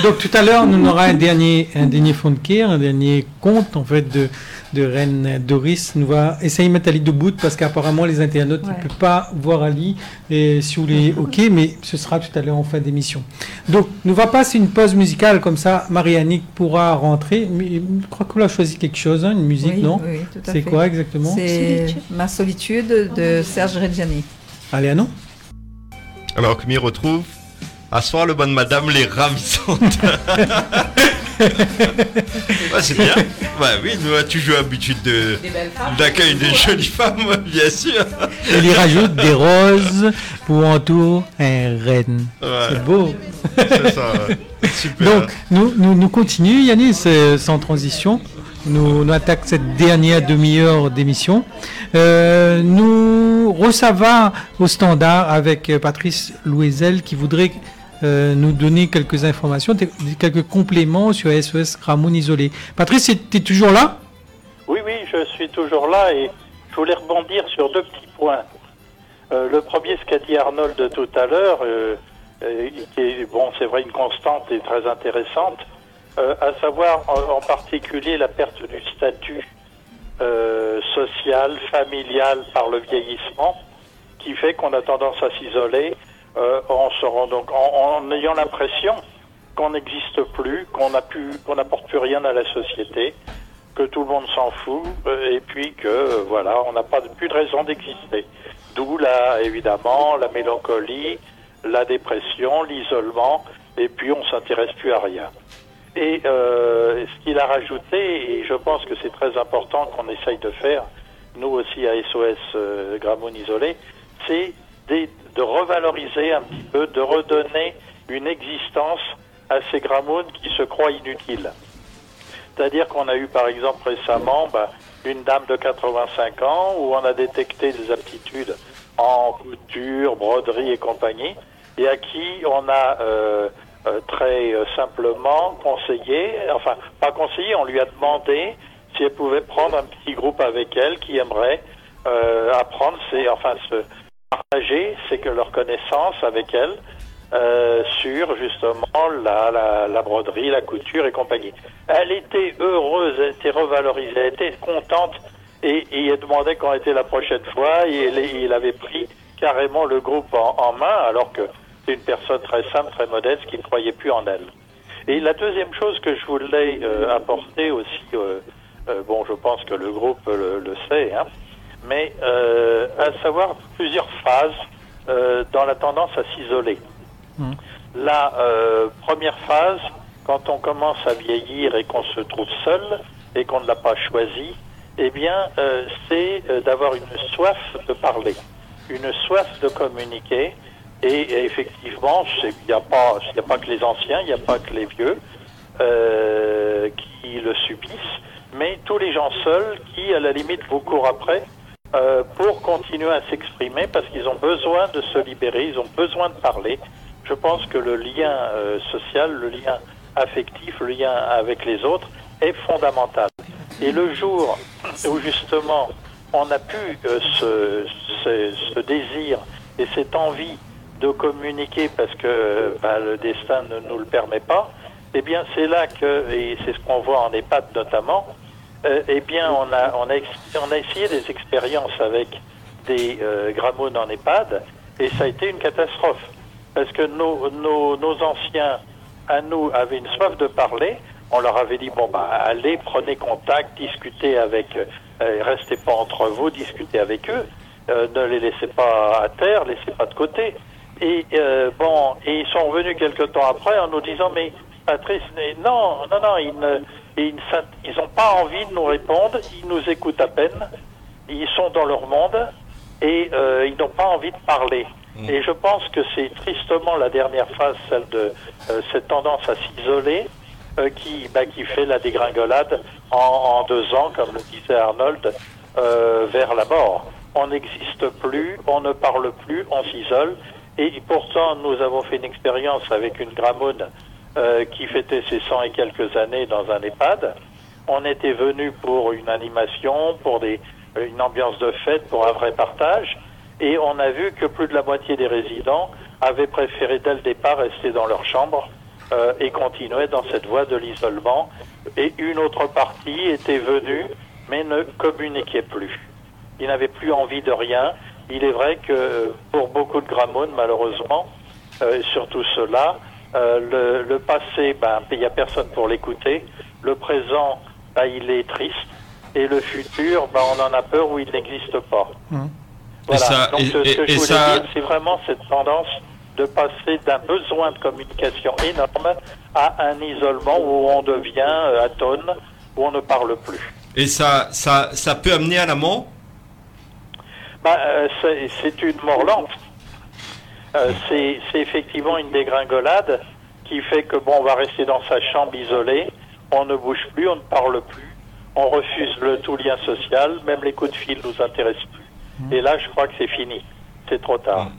B: Donc tout à l'heure, on aura un dernier, un dernier fond de care, un dernier compte en fait de, de Reine Doris. Nous va essayer de mettre Ali debout parce qu'apparemment les internautes ne peuvent pas voir Ali et si vous voulez, ok, mais ce sera tout à l'heure en fin d'émission. Donc nous va passer une pause musicale comme ça. Marie-Annick pourra rentrer. Mais je crois qu'on a choisi quelque chose, hein, une musique, non
D: Oui, tout à
B: C'est quoi exactement
D: C'est Ma solitude de Serge Reggiani.
B: Allez, à nous.
A: Alors que m'y retrouve Asseoir le bonne madame, les ravissantes. c'est bien. Bah oui, nous avons toujours l'habitude de, d'accueil des jolies femmes, bien sûr.
B: Il y rajoute des roses pour entour un reine. C'est beau.
A: C'est ça, super.
B: Donc, nous, nous, nous continuons, Yannis, sans transition. Nous, nous attaquons cette dernière demi-heure d'émission. Euh, nous recevons au standard avec Patrice Louisel qui voudrait euh, nous donner quelques informations, quelques compléments sur SOS Ramon isolé. Patrice, tu es toujours là?
E: Oui, oui, je suis toujours là et je voulais rebondir sur deux petits points. Euh, le premier, ce qu'a dit Arnold tout à l'heure, euh, qui est, bon, c'est vrai, une constante et très intéressante, à savoir en, particulier la perte du statut social, familial par le vieillissement, qui fait qu'on a tendance à s'isoler euh, en se donc en, ayant l'impression qu'on n'existe plus, qu'on n'apporte plus rien à la société, que tout le monde s'en fout, euh, et puis que euh, voilà, on n'a pas plus de raison d'exister. D'où évidemment, la mélancolie, la dépression, l'isolement, et puis on s'intéresse plus à rien. Et ce qu'il a rajouté, et je pense que c'est très important qu'on essaye de faire, nous aussi à SOS Gramoun Isolé, c'est de revaloriser un petit peu, de redonner une existence à ces grammones qui se croient inutiles. C'est-à-dire qu'on a eu par exemple récemment bah, une dame de 85 ans où on a détecté des aptitudes en couture, broderie et compagnie, et à qui on a euh, euh, très euh, simplement conseillé, enfin pas conseillé, on lui a demandé si elle pouvait prendre un petit groupe avec elle qui aimerait apprendre, c'est enfin se, partager, c'est que leur connaissance avec elle euh, sur justement la, la, broderie, la couture et compagnie. Elle était heureuse, elle était revalorisée, elle était contente et, et elle demandait quand était la prochaine fois et il avait pris carrément le groupe en, main alors que c'est une personne très simple, très modeste qui ne croyait plus en elle. Et la deuxième chose que je voulais euh, apporter aussi, euh, bon je pense que le groupe le, le sait, hein, mais euh, à savoir plusieurs phases euh, dans la tendance à s'isoler. Mmh. La euh, première phase, quand on commence à vieillir et qu'on se trouve seul et qu'on ne l'a pas choisi, eh bien, euh, c'est euh, d'avoir une soif de parler, une soif de communiquer. Et, et effectivement, il n'y a, pas, a pas que les anciens, il n'y a pas que les vieux euh, qui le subissent, mais tous les gens seuls qui, à la limite, vous courent après euh, pour continuer à s'exprimer parce qu'ils ont besoin de se libérer, ils ont besoin de parler. Je pense que le lien euh, social, le lien affectif, le lien avec les autres est fondamental. Et le jour où justement on a pu euh, ce, ce, ce, désir et cette envie de communiquer parce que bah, le destin ne nous le permet pas, eh bien c'est là que, et c'est ce qu'on voit en EHPAD notamment, euh, eh bien, on a, on, a, on a essayé des expériences avec des euh, en EHPAD et ça a été une catastrophe. Parce que nos, nos, nos, anciens, à nous, avaient une soif de parler. On leur avait dit, bon, bah, allez, prenez contact, discutez avec, euh, restez pas entre vous, discutez avec eux, euh, ne les laissez pas à terre, laissez pas de côté. Et euh, bon, et ils sont revenus quelque temps après en nous disant mais Patrice, non, non, non, ils n'ont pas envie de nous répondre, ils nous écoutent à peine, ils sont dans leur monde et euh, ils n'ont pas envie de parler. Mm. Et je pense que c'est tristement la dernière phase, celle de euh, cette tendance à s'isoler, euh, qui, bah, qui fait la dégringolade en, en, deux ans, comme le disait Arnold, vers la mort. On n'existe plus, on ne parle plus, on s'isole. Et pourtant, nous avons fait une expérience avec une gramoune euh, qui fêtait ses 100 et quelques années dans un EHPAD. On était venu pour une animation, pour des, une ambiance de fête, pour un vrai partage. Et on a vu que plus de la moitié des résidents avaient préféré dès le départ rester dans leur chambre euh, et continuer dans cette voie de l'isolement. Et une autre partie était venue, mais ne communiquait plus. Ils n'avaient plus envie de rien. Il est vrai que pour beaucoup de grammones, malheureusement, euh, surtout ceux-là, euh, le, le, passé, ben, il n'y a personne pour l'écouter. Le présent, ben, il est triste. Et le futur, ben, on en a peur ou il n'existe pas.
A: Mmh. Voilà. Ça,
E: Donc,
A: et,
E: ce que
A: et,
E: je voulais
A: ça...
E: dire, c'est vraiment cette tendance de passer d'un besoin de communication énorme à un isolement où on devient euh, atone, où on ne parle plus.
A: Et ça, ça, ça peut amener à la mort?
E: Ben, euh, c'est- c'est une mort lente. Euh, c'est effectivement une dégringolade qui fait que bon, on va rester dans sa chambre isolée, on ne bouge plus, on ne parle plus, on refuse le tout lien social, même les coups de fil nous intéressent plus. Et là, je crois que c'est fini. C'est trop tard.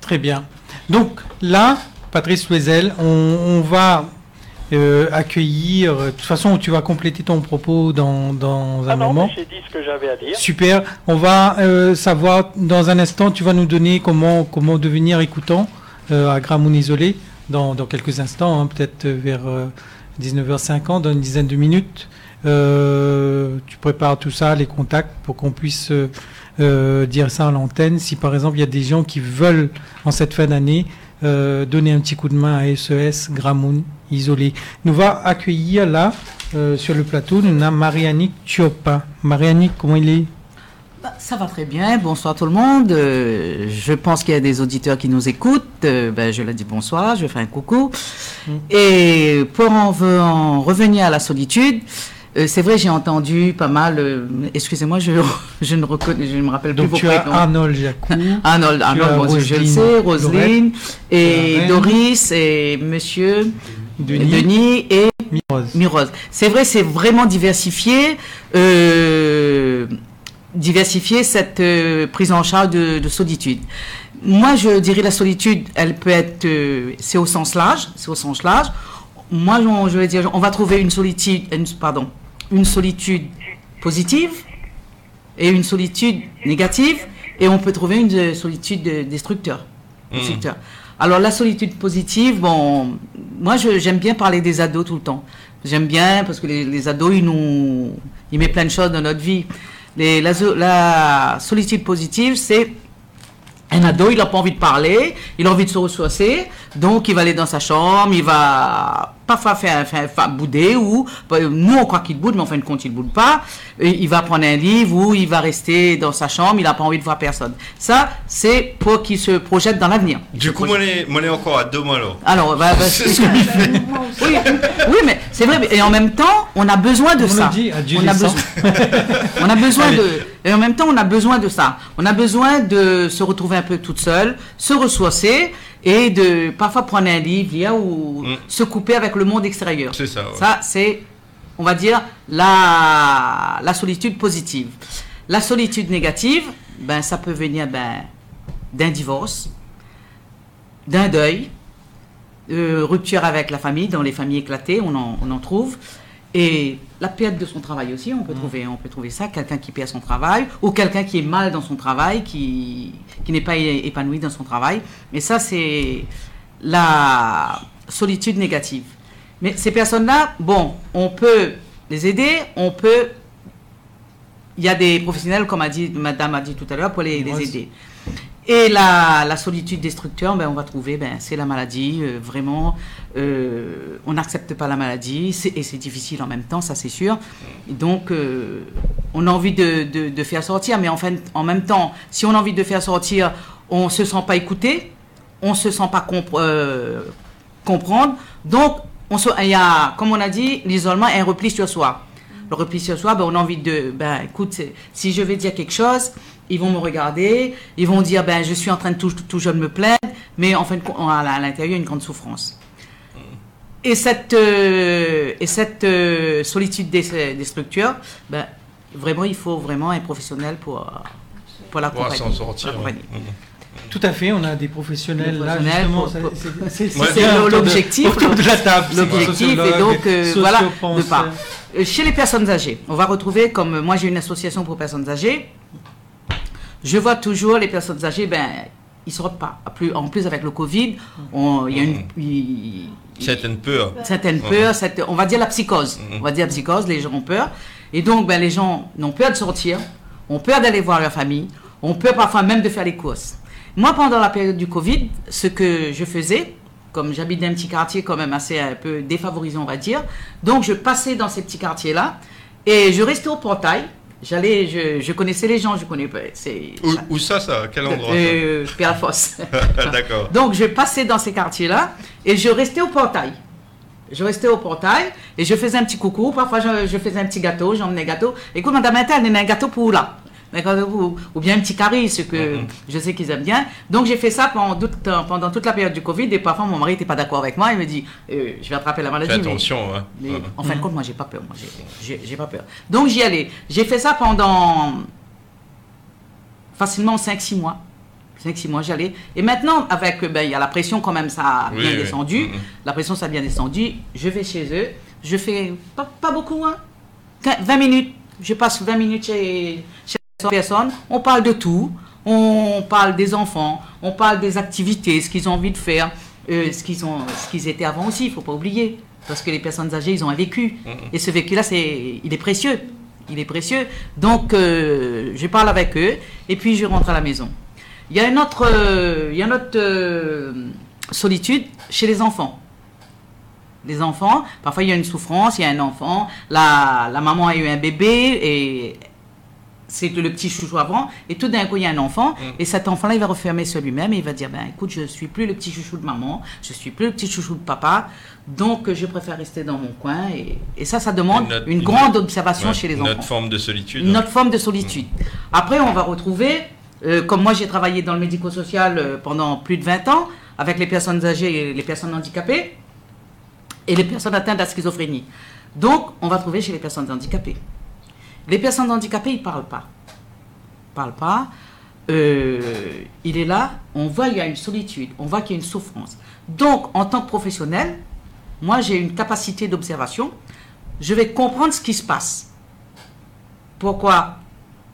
B: Très bien. Donc là, Patrice Loisel, on, on va euh, accueillir. De toute façon, tu vas compléter ton propos dans, dans un
E: Ah non,
B: moment.
E: j'ai dit ce que j'avais à dire.
B: Super. On va euh, savoir dans un instant, tu vas nous donner comment, comment devenir écoutant euh, à Gramoun Isolé dans, dans quelques instants, hein, peut-être vers euh, 19h50, dans une dizaine de minutes. Euh, tu prépares tout ça, les contacts, pour qu'on puisse euh, euh, dire ça à l'antenne. Si par exemple il y a des gens qui veulent, en cette fin d'année, euh, donner un petit coup de main à SES Gramoun Isolé. Nous va accueillir là, euh, sur le plateau, nous avons Marianique Chopin. Marianique, comment il est?
I: Bah, Ça va très bien. Bonsoir tout le monde. Euh, je pense qu'il y a des auditeurs qui nous écoutent. Euh, ben, je leur dis bonsoir. Je fais un coucou. Et pour en revenir à la solitude, euh, c'est vrai, j'ai entendu pas mal. euh, Excusez-moi, je, je ne reconnais, je ne me rappelle
B: Donc
I: plus
B: tu
I: vos
B: as. Arnold Jacou.
I: Arnold, Arnold, bon, je le sais, Roselyne, et. Doris, et Monsieur
B: Denis.
I: Denis et
B: Mirose.
I: Mirose. C'est vrai, c'est vraiment diversifié, euh, diversifier cette euh, prise en charge de, de solitude. Moi, je dirais la solitude, elle peut être, c'est au sens large, c'est au sens large. Moi, je, je vais dire, on va trouver une solitude, une- pardon, une solitude positive et une solitude négative, et on peut trouver une solitude destructeur. destructeur. Alors la solitude positive, bon, moi j'aime bien parler des ados tout le temps. J'aime bien parce que les, les ados ils nous, ils mettent plein de choses dans notre vie. Les, la, la solitude positive, c'est un ado, il n'a pas envie de parler, il a envie de se ressourcer, donc il va aller dans sa chambre, il va parfois faire, faire, faire bouder, ou bah, nous on croit qu'il boude, mais en fin de compte il boude pas. Et il va prendre un livre ou il va rester dans sa chambre, il n'a pas envie de voir personne. Ça, c'est pour qu'il se projette dans l'avenir.
A: Du coup, moi, moi, les encore à deux mois alors.
I: Alors, bah, bah,
A: C'est ce que je fais.
I: oui, oui, mais c'est vrai. Et en même temps, on a besoin de
B: On
I: ça.
B: dit,
I: on, a besoin, on a besoin
B: Allez.
I: de. Et en même temps, on a besoin de ça. On a besoin de se retrouver un peu toute seule, se ressourcer et de parfois prendre un livre, lire ou
A: Mm.
I: se couper avec le monde extérieur.
A: C'est ça. ouais.
I: Ça, c'est, on va dire, la, la solitude positive. La solitude négative, ben, ça peut venir ben, d'un divorce, d'un deuil, euh, rupture avec la famille, dans les familles éclatées, on en, on en trouve. Et la perte de son travail aussi, on peut, trouver, on peut trouver ça, quelqu'un qui perd son travail, ou quelqu'un qui est mal dans son travail, qui, qui n'est pas épanoui dans son travail. Et ça, c'est la solitude négative. Mais ces personnes-là, bon, on peut les aider, on peut... Il y a des professionnels, comme a dit, madame a dit tout à l'heure, pour les, aider. Et la, solitude destructeur, ben, on va trouver, ben, c'est la maladie, euh, vraiment, euh, on n'accepte pas la maladie, et c'est difficile en même temps, ça c'est sûr. Donc, euh, on a envie de, de, faire sortir, mais en, fin- en même temps, si on a envie de faire sortir, on ne se sent pas écouté, on ne se sent pas comprendre. Donc, on il y a, comme on a dit, l'isolement est un repli sur soi. Le repli sur soi, ben, on a envie de, ben, écoute, si je vais dire quelque chose, ils vont me regarder, ils vont dire, ben, je suis en train de tout, toujours me plaindre, mais en fait, à l'intérieur, il y a une grande souffrance. Et cette, euh, et cette euh, solitude des, des, structures, ben, vraiment, il faut vraiment un professionnel pour, pour l'accompagner.
A: Pour s'en sortir.
B: Tout à fait, on a des professionnels, là, justement.
I: C'est l'objectif.
B: Autour de la table.
I: L'objectif, et donc, euh, voilà, de part. Chez les personnes âgées, on va retrouver, comme moi j'ai une association pour personnes âgées, je vois toujours les personnes âgées, ben, ils ne sortent pas. En plus, avec le Covid, il y a une.
A: certaines peurs.
I: Certaines peurs, on va dire la psychose. Mm-hmm. On va dire la psychose, les gens ont peur. Et donc, ben, les gens n'ont peur de sortir, ont peur d'aller voir leur famille, ont peur parfois même de faire les courses. Moi, pendant la période du Covid, ce que je faisais, comme j'habite dans un petit quartier quand même assez un peu défavorisé, on va dire, donc je passais dans ces petits quartiers-là et je restais au portail J'allais, je, je, connaissais les gens, je connais pas.
A: Où, ça, ça Quel endroit
I: euh, Fosse.
A: D'accord.
I: Donc je passais dans ces quartiers-là et je restais au portail. Je restais au portail et je faisais un petit coucou. Parfois, je, je faisais un petit gâteau, j'emmenais un gâteau. Écoute, madame elle a un gâteau pour là ou, bien un petit carré, ce que mm-hmm. je sais qu'ils aiment bien. Donc j'ai fait ça pendant toute, pendant toute la période du Covid et parfois mon mari n'était pas d'accord avec moi. Il me dit euh, Je vais attraper la maladie.
A: Fais attention.
I: Hein. Mais, En fin de mm-hmm. compte, moi j'ai pas peur. Moi j'ai pas peur. Donc j'y allais. J'ai fait ça pendant facilement 5-6 mois. 5-6 mois, j'allais. Et maintenant, avec, ben, il y a la pression quand même, ça a bien descendu. Mm-hmm. La pression, ça a bien descendu. Je vais chez eux. Je fais pas, pas beaucoup, hein. 20 minutes. Je passe 20 minutes chez, chez personnes, on parle de tout. On parle des enfants, on parle des activités, ce qu'ils ont envie de faire, euh, ce qu'ils ont, ce qu'ils étaient avant aussi. Il faut pas oublier, parce que les personnes âgées, ils ont un vécu, et ce vécu-là, c'est, il est précieux, il est précieux. Donc, euh, je parle avec eux, et puis je rentre à la maison. Il y a une autre, euh, il y a une autre solitude chez les enfants les enfants. Parfois, il y a une souffrance, il y a un enfant, la, la maman a eu un bébé et c'est le petit chouchou avant, et tout d'un coup, il y a un enfant, mm. et cet enfant-là, il va refermer sur lui-même, et il va dire, ben écoute, je suis plus le petit chouchou de maman, je suis plus le petit chouchou de papa, donc je préfère rester dans mon coin, et, ça, ça demande une, grande observation chez les enfants.
A: Notre forme de solitude.
I: Notre forme de solitude. Après, on va retrouver, euh, comme moi j'ai travaillé dans le médico-social euh, pendant plus de 20 ans, avec les personnes âgées et les personnes handicapées, et les personnes atteintes de la schizophrénie. Donc, on va trouver chez les personnes handicapées. Les personnes handicapées, ils ne parlent pas. Ils parlent pas. Euh, il est là, on voit qu'il y a une solitude, on voit qu'il y a une souffrance. Donc, en tant que professionnel, moi, j'ai une capacité d'observation. Je vais comprendre ce qui se passe. Pourquoi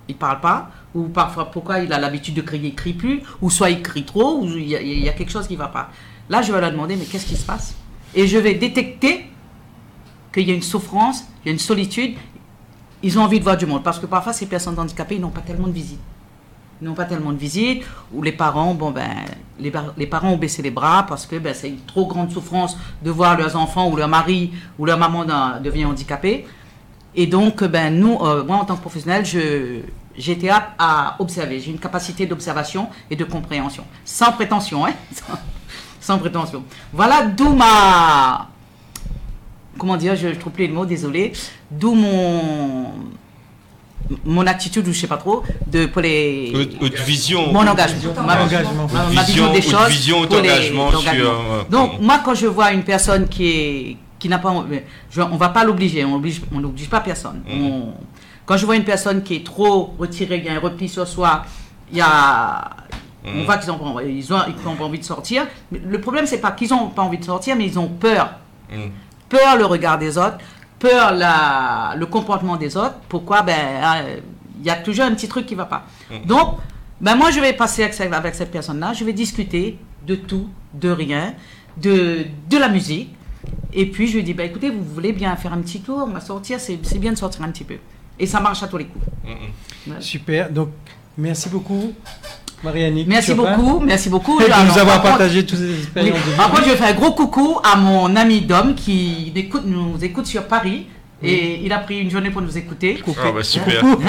I: il ne parle pas, ou parfois pourquoi il a l'habitude de crier, il crie plus, ou soit il crie trop, ou il y, il y a quelque chose qui ne va pas. Là, je vais leur demander, mais qu'est-ce qui se passe? Et je vais détecter qu'il y a une souffrance, il y a une solitude, ils ont envie de voir du monde. Parce que parfois, ces personnes handicapées, ils n'ont pas tellement de visites. Ils n'ont pas tellement de visites, ou les parents, bon ben, les, parents ont baissé les bras parce que ben, c'est une trop grande souffrance de voir leurs enfants ou leur mari ou leur maman devenir handicapé. Et donc, ben, nous, euh, moi en tant que professionnel, je, j'étais apte à observer. J'ai une capacité d'observation et de compréhension. Sans prétention, hein Sans prétention. Voilà d'où ma comment dire, je, trouve plus les mots, désolé. D'où mon mon attitude, ou je sais pas trop, de pour les.
A: vision.
I: Mon engagement. Ma,
A: engagement. Ma, vision, des choses. Vision, pour engagement sur.
I: Euh, Donc, moi, quand je vois une personne qui est qui n'a pas, je, on va pas l'obliger, on oblige, on n'oblige pas personne. Mhm. quand je vois une personne qui est trop retirée, il y a un repli sur soi, il y a, on mhm. voit qu'ils ont, ils ont, ils ont pas envie de sortir. le problème, c'est pas qu'ils ont pas envie de sortir, mais ils ont peur. Mhm peur le regard des autres, peur la, le comportement des autres. Pourquoi? Ben, euh, il y a toujours un petit truc qui va pas. Mm. Donc, ben moi, je vais passer avec, cette personne-là, je vais discuter de tout, de rien, de, de la musique. Et puis, je lui dis, ben, écoutez, vous voulez bien faire un petit tour, on va sortir, c'est bien de sortir un petit peu. Et ça marche à tous les coups.
B: Super. Donc, merci beaucoup.
I: Marianne. Merci beaucoup, merci beaucoup.
B: Et de nous avoir partagé toutes ces expériences.
I: Après, je fais un gros coucou à mon ami Dom qui écoute, nous écoute sur Paris. Et il a pris une journée pour nous écouter.
A: Ah bah super.
I: coucou,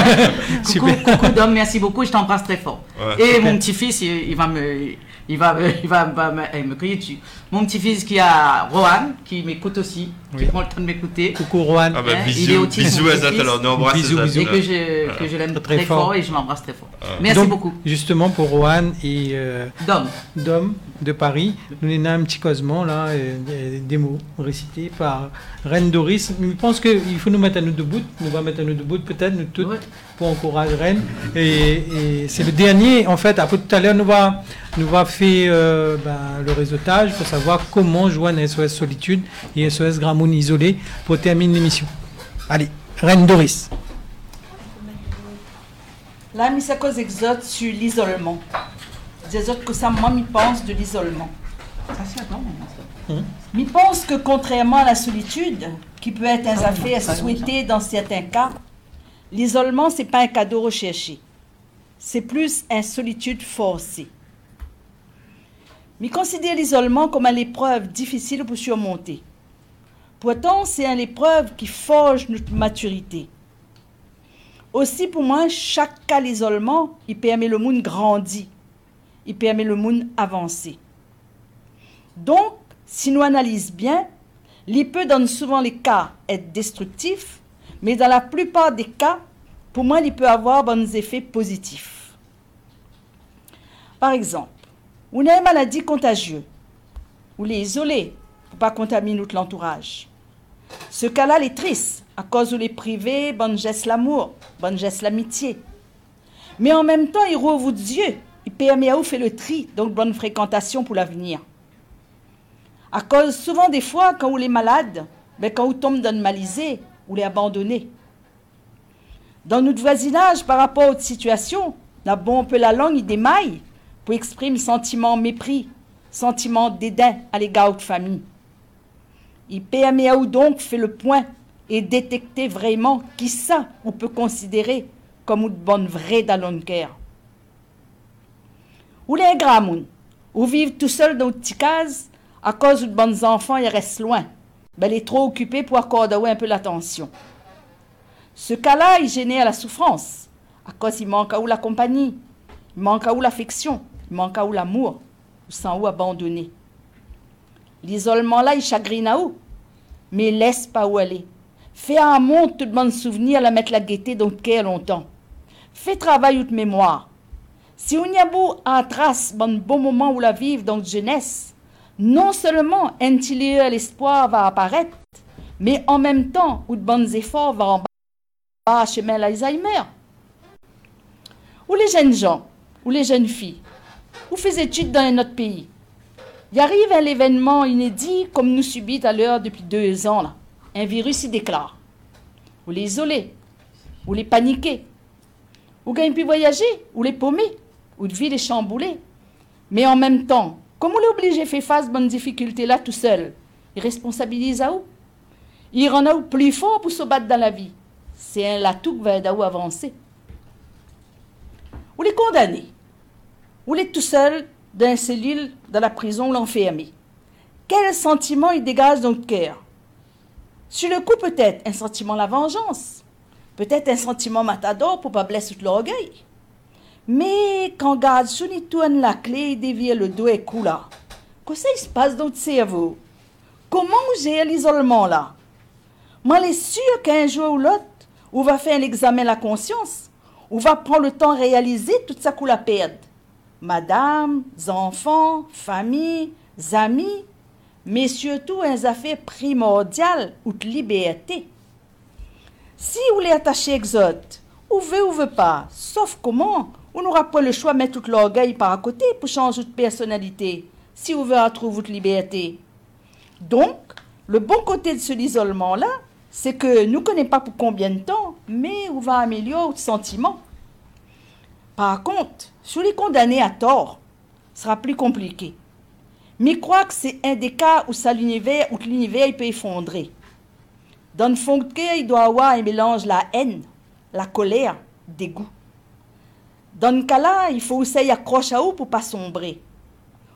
I: super. coucou Dom, merci beaucoup, je t'embrasse très fort. Et mon petit-fils, il, va me, il va, il va, me, me crier dessus. Mon petit-fils qui a Rohan, qui m'écoute aussi, qui prend le temps de m'écouter.
B: Coucou Rohan.
A: Ah bah, hein, bisous, il est autiste, bisous à alors nous embrasse
I: bisous, bisous. Et que je, que je l'aime très, très fort. et je l'embrasse très fort. Merci beaucoup.
B: Justement pour Rohan et
I: euh, Dom.
B: Dom de Paris, nous avons un petit cosement là, des mots récités par Reine Doris. Je pense qu'il faut nous mettre à nous debout, nous va mettre à nous debout peut-être, nous tous, pour encourager Reine. Et, c'est le dernier, en fait, après tout à l'heure, nous va, nous va faire euh, ben, le réseautage pour savoir comment joindre SOS Solitude et SOS Isolé pour terminer l'émission. Allez, Reine Doris.
G: Là, mis à cause exote sur l'isolement des autres que ça, moi, je pense de l'isolement. Ça, c'est Je pense que contrairement à la solitude, qui peut être un affaire souhaité dans certains cas, l'isolement, ce n'est pas un cadeau recherché. C'est plus une solitude forcée. Mais considère l'isolement comme une épreuve difficile pour surmonter. Pourtant, c'est une épreuve qui forge notre maturité. Aussi, pour moi, chaque cas d'isolement, il permet le monde grandir il permet le monde avancer. Donc, si nous analysons bien, l'IPE dans souvent les cas être destructif, mais dans la plupart des cas, pour moi, il peut avoir bons effets positifs. Par exemple, on a une maladie contagieuse, ou les isoler pour pas contaminer notre entourage. Ce cas-là, est triste à cause où les privés, bon geste l'amour, bon geste l'amitié. Mais en même temps, il rouvre Dieu il permet à vous faire le tri, donc bonne fréquentation pour l'avenir. À cause, souvent des fois, quand vous êtes malade, ben, quand vous tombez dans le malisé, vous les abandonnez. Dans notre voisinage, par rapport aux situations, on a bon un peu la langue, il démaille pour exprimer sentiment mépris, sentiment dédain à l'égard de famille. Vous donc faire le point et détecter vraiment qui ça on peut considérer comme une bonne vraie dans ou les grands ou vivent tout seuls dans une petite case à cause de bons enfants, ils restent loin. Ben, ils sont trop occupés pour accorder un peu l'attention. Ce cas-là, il génère la souffrance, à cause il manque à où la compagnie, il manque à où l'affection, il manque à où l'amour, ou sans où abandonner? L'isolement là, il chagrine à où, mais laisse pas où aller. Fais un monde tout de bon souvenir, la mettre la gaieté dans cœur longtemps. Fais travail de mémoire. Si on y a beau en trace un bon moment où la vivre dans jeunesse, non seulement un l'espoir va apparaître, mais en même temps, où de bons efforts vont en bas chemin l'Alzheimer. Ou les jeunes gens, ou les jeunes filles, ou font études dans un autre pays. Il arrive un événement inédit comme nous subit à l'heure depuis deux ans. Là. Un virus y déclare. Ou les isoler, ou les paniquer, ou gagne pu voyager, ou les paumer ou de vie les chambouler. Mais en même temps, comme on est obligé de faire face à bonne difficulté là tout seul, il responsabilise à où Il rend à où plus fort pour se battre dans la vie. C'est un latou qui va aider à avancer. Ou les condamnés. Ou les tout seul dans une cellule dans la prison ou l'enfermé. Quel sentiment il dégage dans le cœur? Sur le coup, peut-être un sentiment de la vengeance. Peut-être un sentiment matador pour pas blesser tout l'orgueil. Mais quand garde tourne la clé et dévie le dos et là, qu'est-ce qui se passe dans votre cerveau? Comment gérez l'isolement là? Moi, je suis sûr qu'un jour ou l'autre, on va faire un examen de la conscience, on va prendre le temps de réaliser tout ça qu'on la perd. Madame, enfants, famille, amis, mais surtout un affaire primordial ou de liberté. Si vous voulez attacher Exode, ou veut ou veut pas, sauf comment on n'aura pas le choix de mettre tout l'orgueil par à côté pour changer de personnalité, si on veut retrouver votre liberté. Donc, le bon côté de ce isolement-là, c'est que nous ne connaissons pas pour combien de temps, mais on va améliorer notre sentiment. Par contre, sur les condamnés à tort, sera plus compliqué. Mais crois que c'est un des cas où ça l'univers, où l'univers peut effondrer. Dans le fond il doit avoir un mélange la haine, la colère, dégoût. Dans ce cas-là, il faut aussi accrocher à vous pour pas sombrer.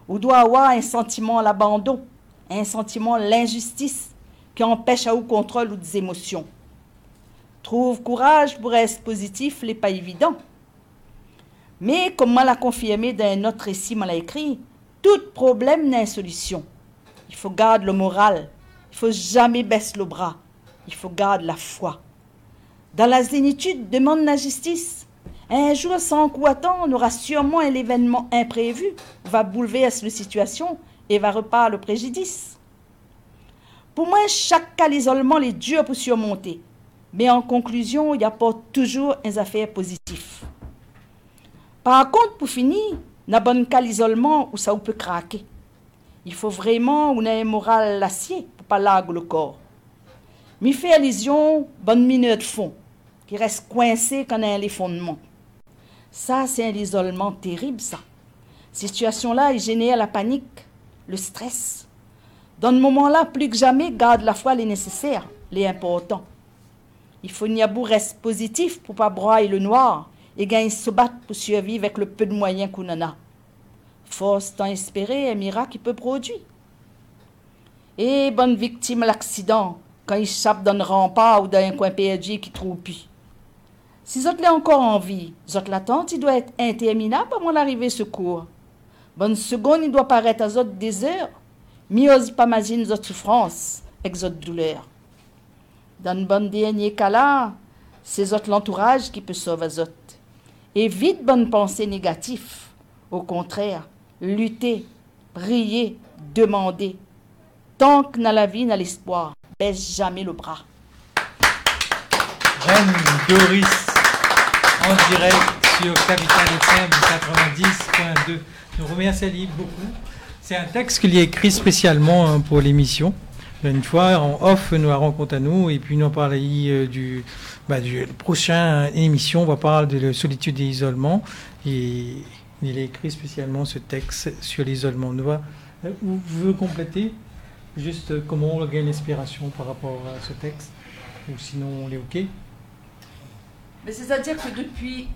G: Vous doit avoir un sentiment l'abandon, un sentiment l'injustice qui empêche à vous contrôle ou des émotions. Trouve courage pour être positif, n'est pas évident. Mais comme l'a confirmé dans un autre récit, l'a écrit, tout problème n'a une solution. Il faut garder le moral. Il faut jamais baisser le bras. Il faut garder la foi. Dans la zénitude, demande la justice. Un jour sans coup on aura sûrement un événement imprévu, va bouleverser la situation et va repartir le préjudice. Pour moi, chaque cas d'isolement est dur pour surmonter. Mais en conclusion, il apporte toujours un affaire positif. Par contre, pour finir, n'a bon cas l'isolement où ça peut craquer. Il faut vraiment on ait un moral l'acier pour pas laguer le corps. Mi fait allusion, bonne minute de fond, qui reste coincé quand on a les fondements. Ça, c'est un isolement terrible, ça. Situation-là, il génère la panique, le stress. Dans ce moment-là, plus que jamais, garde la foi les nécessaires, les importants. Il faut n'y avoir reste positif pour pas broyer le noir et gagner se battre pour survivre avec le peu de moyens qu'on en a. Force tant espérer un miracle qui peut produire. Et bonne victime à l'accident, quand il dans un rempart ou dans un coin perdu qui trouve plus. Si vous êtes encore en vie, votre l'attente, il doit être interminable avant l'arrivée secours. Bonne seconde, il doit paraître à des heures. Mieux pas imaginer votre souffrance avec douleur. Dans le bon dernier cas-là, c'est votre l'entourage qui peut sauver votre. Évite bonne pensée négative. Au contraire, lutter, prier, demander. Tant que dans la vie, dans l'espoir, baisse jamais le bras.
B: Reine Doris, en direct sur Capital FM 90.2. Nous remercions beaucoup. C'est un texte qu'il a écrit spécialement hein, pour l'émission. Une fois, en off, nous a rencontré à nous, et puis nous parlé euh, du, bah, du prochain émission, on va parler de la solitude et l'isolement. Et il a écrit spécialement ce texte sur l'isolement. Nous va, euh, vous voulez compléter juste euh, comment on gagne l'inspiration par rapport à ce texte Ou sinon, on est OK?
G: Mais c'est-à-dire que depuis.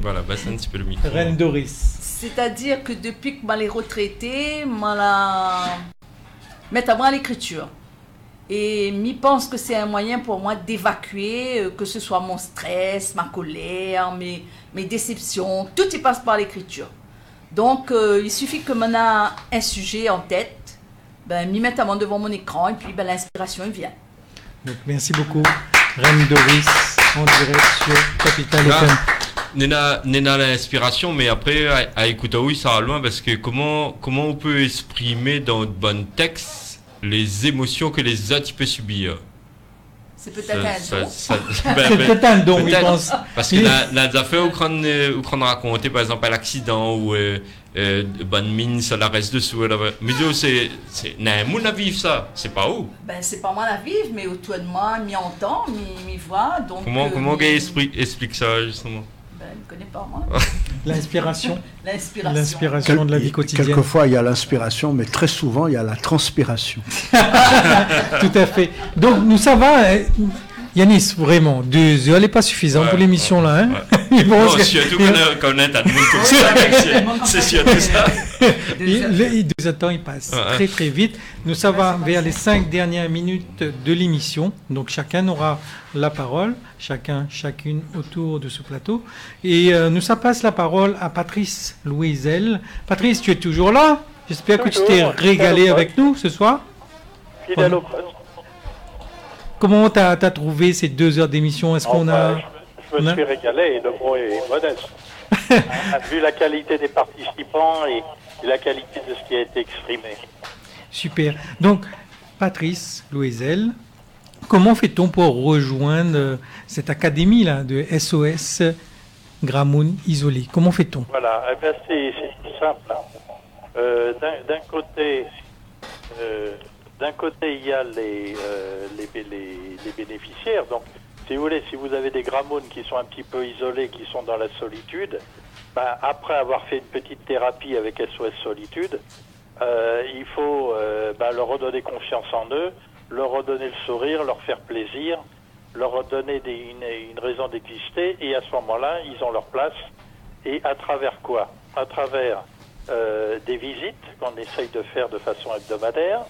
A: voilà, bassin un petit peu le micro.
B: Reine Doris.
G: C'est-à-dire que depuis que je suis retraité, je mettre moi l'écriture. Et je pense que c'est un moyen pour moi d'évacuer, euh, que ce soit mon stress, ma colère, mes, mes déceptions, tout y passe par l'écriture. Donc, euh, il suffit que je a un sujet en tête, ben, m'y mettre devant mon écran et puis ben, l'inspiration vient.
B: Donc, merci beaucoup, Reine Doris, en direct sur Capital FM.
A: Nena, Nena l'inspiration, mais après, à, écouter, oui, ça va loin parce que comment, comment on peut exprimer dans de bon texte les émotions que les autres peuvent subir?
G: C'est peut-être un don.
B: Ben, c'est ben, peut-être un don, je pense.
A: Parce que la, affaires où on raconté, par exemple, l'accident ou euh, euh, bonne mine, ça la reste dessous. Mais c'est, c'est, un monde à vivre ça. C'est pas où?
G: Ben, c'est pas moi à vivre, mais autour de moi, m'y entend, m'y voit. Donc,
A: comment, euh, comment explique ça, justement?
G: Ben, je ne connais pas, moi.
B: L'inspiration.
G: L'inspiration.
B: de la vie quotidienne.
C: Quelquefois, il y a l'inspiration, mais très souvent, il y a la transpiration.
B: Tout à fait. Donc, nous, ça va. Hein. Yanis, vraiment, deux heures n'est pas suffisant pour l'émission là. Hein
A: ouais. Bon, surtout qu'on c'est surtout ça.
B: Les deux heures temps, ils passent très très vite. Nous, ça va vers les cinq dernières minutes de l'émission. Donc chacun aura la parole, chacun, chacune autour de ce plateau. Et euh, nous, ça passe la parole à Patrice Louisel. Patrice, tu es toujours là? J'espère que tu t'es régalé avec nous ce soir.
E: Fidèle au
B: Comment tu as, trouvé ces deux heures d'émission? Est-ce qu'on a...
E: Je, me suis régalé et le mot est modeste. vu la qualité des participants et, la qualité de ce qui a été exprimé.
B: Super. Donc, Patrice Louisel, comment fait-on pour rejoindre cette académie-là de SOS Gramoun Isolé? Comment fait-on?
E: Voilà, eh c'est tout simple. Euh, d'un côté, euh, d'un côté, il y a les, euh, les, les, bénéficiaires. Donc, si vous voulez, si vous avez des grammones qui sont un petit peu isolés, qui sont dans la solitude, ben, après avoir fait une petite thérapie avec SOS Solitude, euh, il faut euh, ben, leur redonner confiance en eux, leur redonner le sourire, leur faire plaisir, leur redonner une, raison d'exister, et à ce moment-là, ils ont leur place. Et à travers quoi? À travers euh, des visites qu'on essaye de faire de façon hebdomadaire,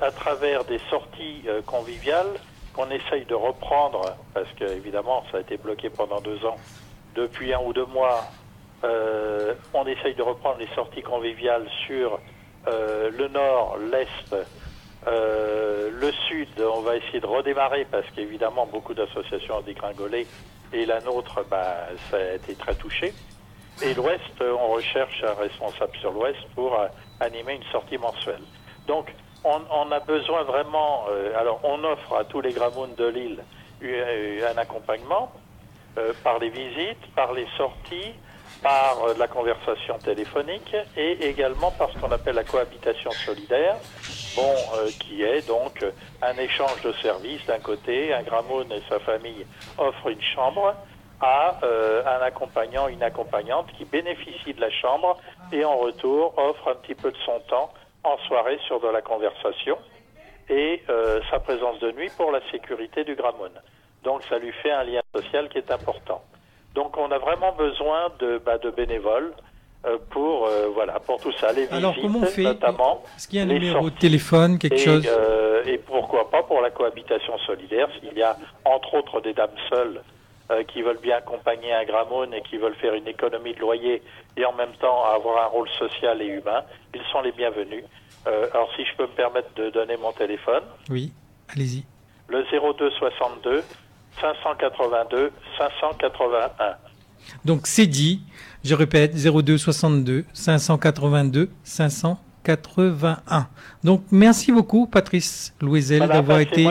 E: à travers des sorties conviviales on essaye de reprendre, parce qu'évidemment, ça a été bloqué pendant deux ans, depuis un ou deux mois, euh, on essaye de reprendre les sorties conviviales sur euh, le nord, l'est, euh, le sud. On va essayer de redémarrer parce qu'évidemment, beaucoup d'associations ont dégringolé et la nôtre, bah, ça a été très touché. Et l'ouest, on recherche un responsable sur l'ouest pour animer une sortie mensuelle. Donc, on, a besoin vraiment. alors, on offre à tous les gramounes de l'île un accompagnement par les visites, par les sorties, par euh, la conversation téléphonique et également par ce qu'on appelle la cohabitation solidaire, bon, euh, qui est donc un échange de services d'un côté, un Gramoun et sa famille offrent une chambre à euh, un accompagnant, une accompagnante qui bénéficie de la chambre et en retour offre un petit peu de son temps en soirée sur de la conversation et sa présence de nuit pour la sécurité du Gramoun. Donc ça lui fait un lien social qui est important. Donc on a vraiment besoin de, bah, de bénévoles euh, pour euh, voilà pour tout ça les visites
B: Alors comment on fait
E: notamment
B: Est-ce qu'il y a un numéro de téléphone quelque chose?
E: euh, et pourquoi pas pour la cohabitation solidaire s'il y a entre autres des dames seules qui veulent bien accompagner un gramoun et qui veulent faire une économie de loyer et en même temps avoir un rôle social et humain, ils sont les bienvenus. alors si je peux me permettre de donner mon téléphone.
B: Oui, allez-y.
E: Le 02 62 582 581.
B: Donc c'est dit, je répète, 02 62 582 581. Donc merci beaucoup Patrice Louisel d'avoir été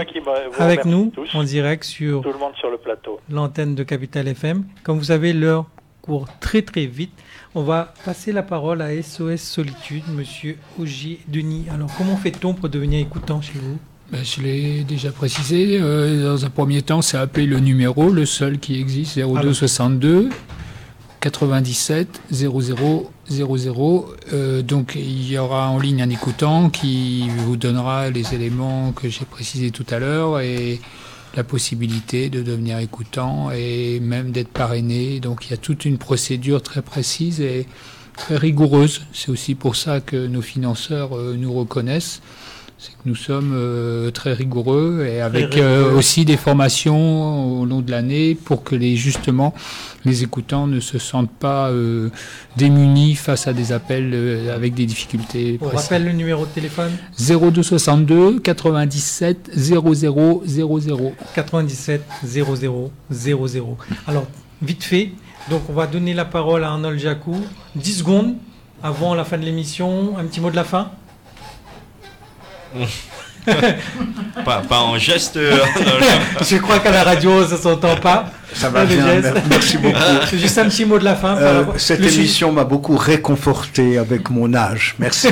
B: avec nous en direct sur. L'antenne de Capital FM. Comme vous savez, l'heure court très très vite. On va passer la parole à SOS Solitude, Monsieur Ogier Denis. Alors comment fait-on pour devenir écoutant chez vous?
H: Ben, je l'ai déjà précisé. Euh, dans un premier temps, c'est appelé le numéro, le seul qui existe, 02 62 97 00 00. donc il y aura en ligne un écoutant qui vous donnera les éléments que j'ai précisés tout à l'heure et la possibilité de devenir écoutant et même d'être parrainé. Donc il y a toute une procédure très précise et très rigoureuse. C'est aussi pour ça que nos financeurs euh, nous reconnaissent c'est que nous sommes euh, très rigoureux et avec euh, aussi des formations au long de l'année pour que les justement les écoutants ne se sentent pas euh, démunis face à des appels avec des difficultés.
B: On rappelle le numéro de téléphone?
H: 0262 97 00 00
B: 97 00 00. Alors vite fait, donc on va donner la parole à Arnold Jacou. 10 secondes avant la fin de l'émission, un petit mot de la fin?
A: pas, pas, en geste. Euh,
B: je crois qu'à la radio, ça s'entend pas.
C: Ça va bien. Merci beaucoup.
B: C'est juste un petit mot de la fin.
C: Euh, cette émission m'a beaucoup réconforté avec mon âge. Merci.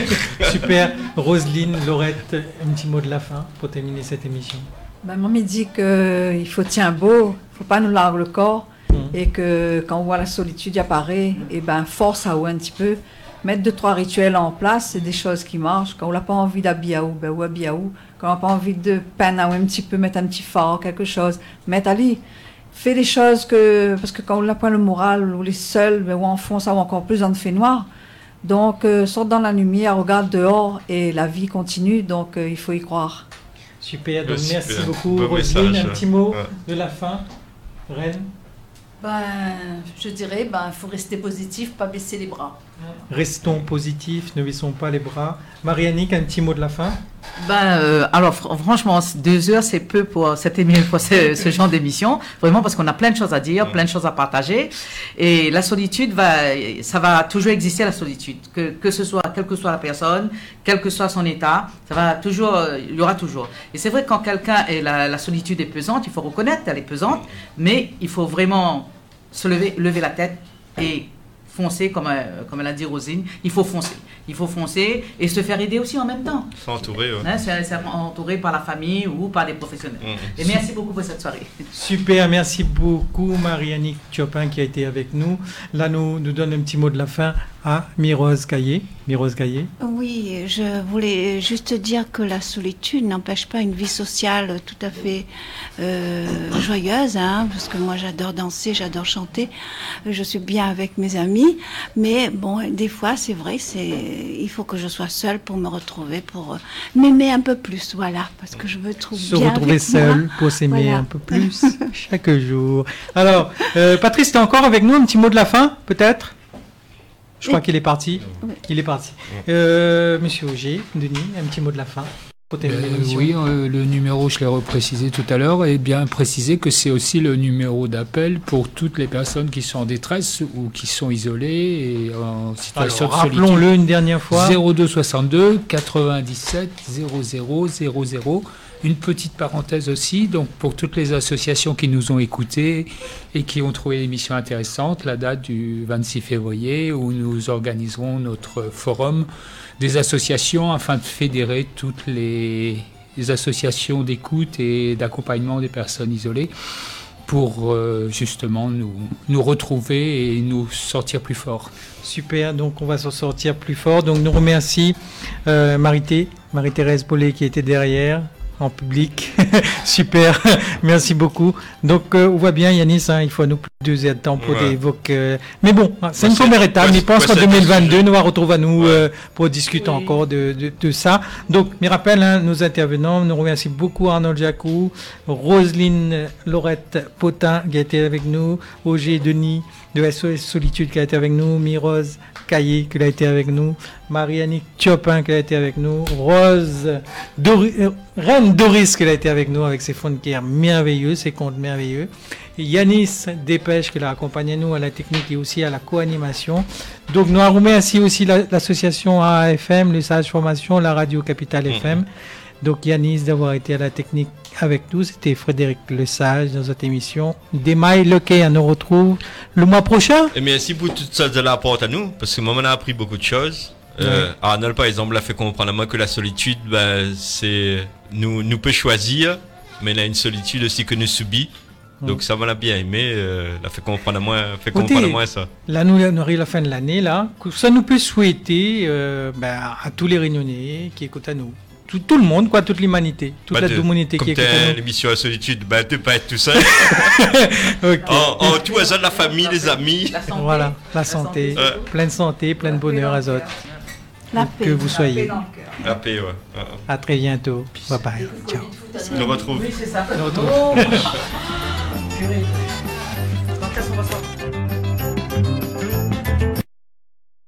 B: Super. Roselyne, Laurette, un petit mot de la fin pour terminer cette émission.
D: Ben, maman me dit qu'il faut tiens beau, il faut pas nous larguer le corps. Mmh. Et que quand on voit la solitude apparaître, et ben force à ou un petit peu mettre deux, trois rituels en place, c'est des choses qui marchent. Quand on n'a pas envie d'habiaou, ben ou habiaou. Quand on n'a pas envie de peine, un petit peu, mettre un petit phare, quelque chose. Mettre Ali. Fais des choses que, parce que quand on n'a pas le moral, ou les seuls, ben, ou en fond, ça ou encore plus dans le fait noir. Donc, euh, sorte dans la lumière, regarde dehors et la vie continue, donc euh, il faut y croire.
B: Super, donc merci, beaucoup. Roselyne, un petit mot de la fin. Reine
G: ben, je dirais, ben, faut rester positif, pas baisser les bras.
B: Restons positifs, ne baissons pas les bras. Marianique, un petit mot de la fin?
I: Ben, euh, Alors, franchement, deux heures, c'est peu pour, cette pour ce, ce genre d'émission. Vraiment, parce qu'on a plein de choses à dire, plein de choses à partager. Et la solitude, va, ça va toujours exister, la solitude. Que, que ce soit, quelle que soit la personne, quel que soit son état, ça va toujours, il y aura toujours. Et c'est vrai que quand quelqu'un la, la solitude est pesante, il faut reconnaître qu'elle est pesante, mais il faut vraiment se lever, lever la tête et foncer, comme, euh, comme elle a dit Rosine, il faut foncer. Il faut foncer et se faire aider aussi en même temps.
A: S'entourer, oui.
I: Hein, entouré par la famille ou par des professionnels. Mm. Et merci beaucoup pour cette soirée.
B: Super, merci beaucoup Marie-Annick Chopin qui a été avec nous. Là, nous, nous donne un petit mot de la fin à Mirose Caillé. Mirose Gaillet.
F: Oui, je voulais juste dire que la solitude n'empêche pas une vie sociale tout à fait euh, joyeuse, hein, parce que moi j'adore danser, j'adore chanter, je suis bien avec mes amis, mais bon, des fois c'est vrai, c'est il faut que je sois seule pour me retrouver, pour euh, m'aimer un peu plus, voilà, parce que je veux trouver
B: se retrouver seule pour s'aimer un peu plus chaque jour. Alors, euh, Patrice, tu es encore avec nous, un petit mot de la fin, peut-être? Je crois qu'il est parti. Il est parti. Euh, Monsieur Auger, Denis, un petit mot de la fin.
H: Euh, oui, euh, le numéro, je l'ai reprécisé tout à l'heure, et bien précisé que c'est aussi le numéro d'appel pour toutes les personnes qui sont en détresse ou qui sont isolées et en situation de solitude.
B: Rappelons-le une dernière fois.
H: 02 62 97 00 00. Une petite parenthèse aussi, donc pour toutes les associations qui nous ont écoutés et qui ont trouvé l'émission intéressante, la date du 26 février où nous organiserons notre forum des associations afin de fédérer toutes les, associations d'écoute et d'accompagnement des personnes isolées pour euh, justement nous, retrouver et nous sortir plus forts.
B: Super, donc on va s'en sortir plus fort. Donc nous remercie euh, Marité, Marie-Thérèse Bollet qui était derrière, en public. Super, merci beaucoup. Donc, euh, on voit bien, Yanis, hein, il faut nous plus de temps pour évoquer. Euh, mais bon, hein, c'est une première étape. Mais je pense qu'en 2022, nous va retrouver à nous euh, pour discuter encore de, de, ça. Donc, mes rappels, hein, nos intervenants, nous remercions beaucoup Arnold Jacou, Roselyne Laurette Potin qui a été avec nous, Roger Denis de SOS Solitude qui a été avec nous, Mirose Caillé qui a été avec nous, Marianne Chopin qui a été avec nous, Rose euh, Reine Doris qui a été avec nous avec ses fonds de guerre merveilleux, ses comptes merveilleux. Yanis Dépêche qui l'a accompagné nous à la technique et aussi à la co-animation. Donc nous remercions aussi l'association AFM, le Sage Formation, la radio Capital FM. Donc Yanis d'avoir été à la technique avec nous. C'était Frédéric Lesage dans cette émission. Demain, le on nous retrouve le mois prochain.
A: Et merci pour tout ça de la porte à nous, parce que moi, on a appris beaucoup de choses. Euh, Arnold, par exemple, l'a fait comprendre à moi que la solitude, ben, c'est nous, nous peut choisir, mais il a une solitude aussi que nous subit. Donc ça m'a bien aimé, euh, l'a fait comprendre à moi, fait comprendre à moi ça.
B: Là nous, on arrive à la fin de l'année là, ça nous peut souhaiter euh, ben, à tous les Réunionnais qui écoutent à nous tout, le monde, quoi, toute l'humanité, toute
A: bah,
B: la humanité
A: qui est l'émission à solitude, bah, de pas être tout seul. en, tout hasard, la famille, les amis.
B: La santé. Voilà, la, santé. Pleine santé, pleine bonheur, Azot. La paix. Que vous soyez.
A: La paix, ouais.
B: À très bientôt. Bye bye. Ciao.
A: On retrouve.
G: Oui, c'est ça.
B: On retrouve.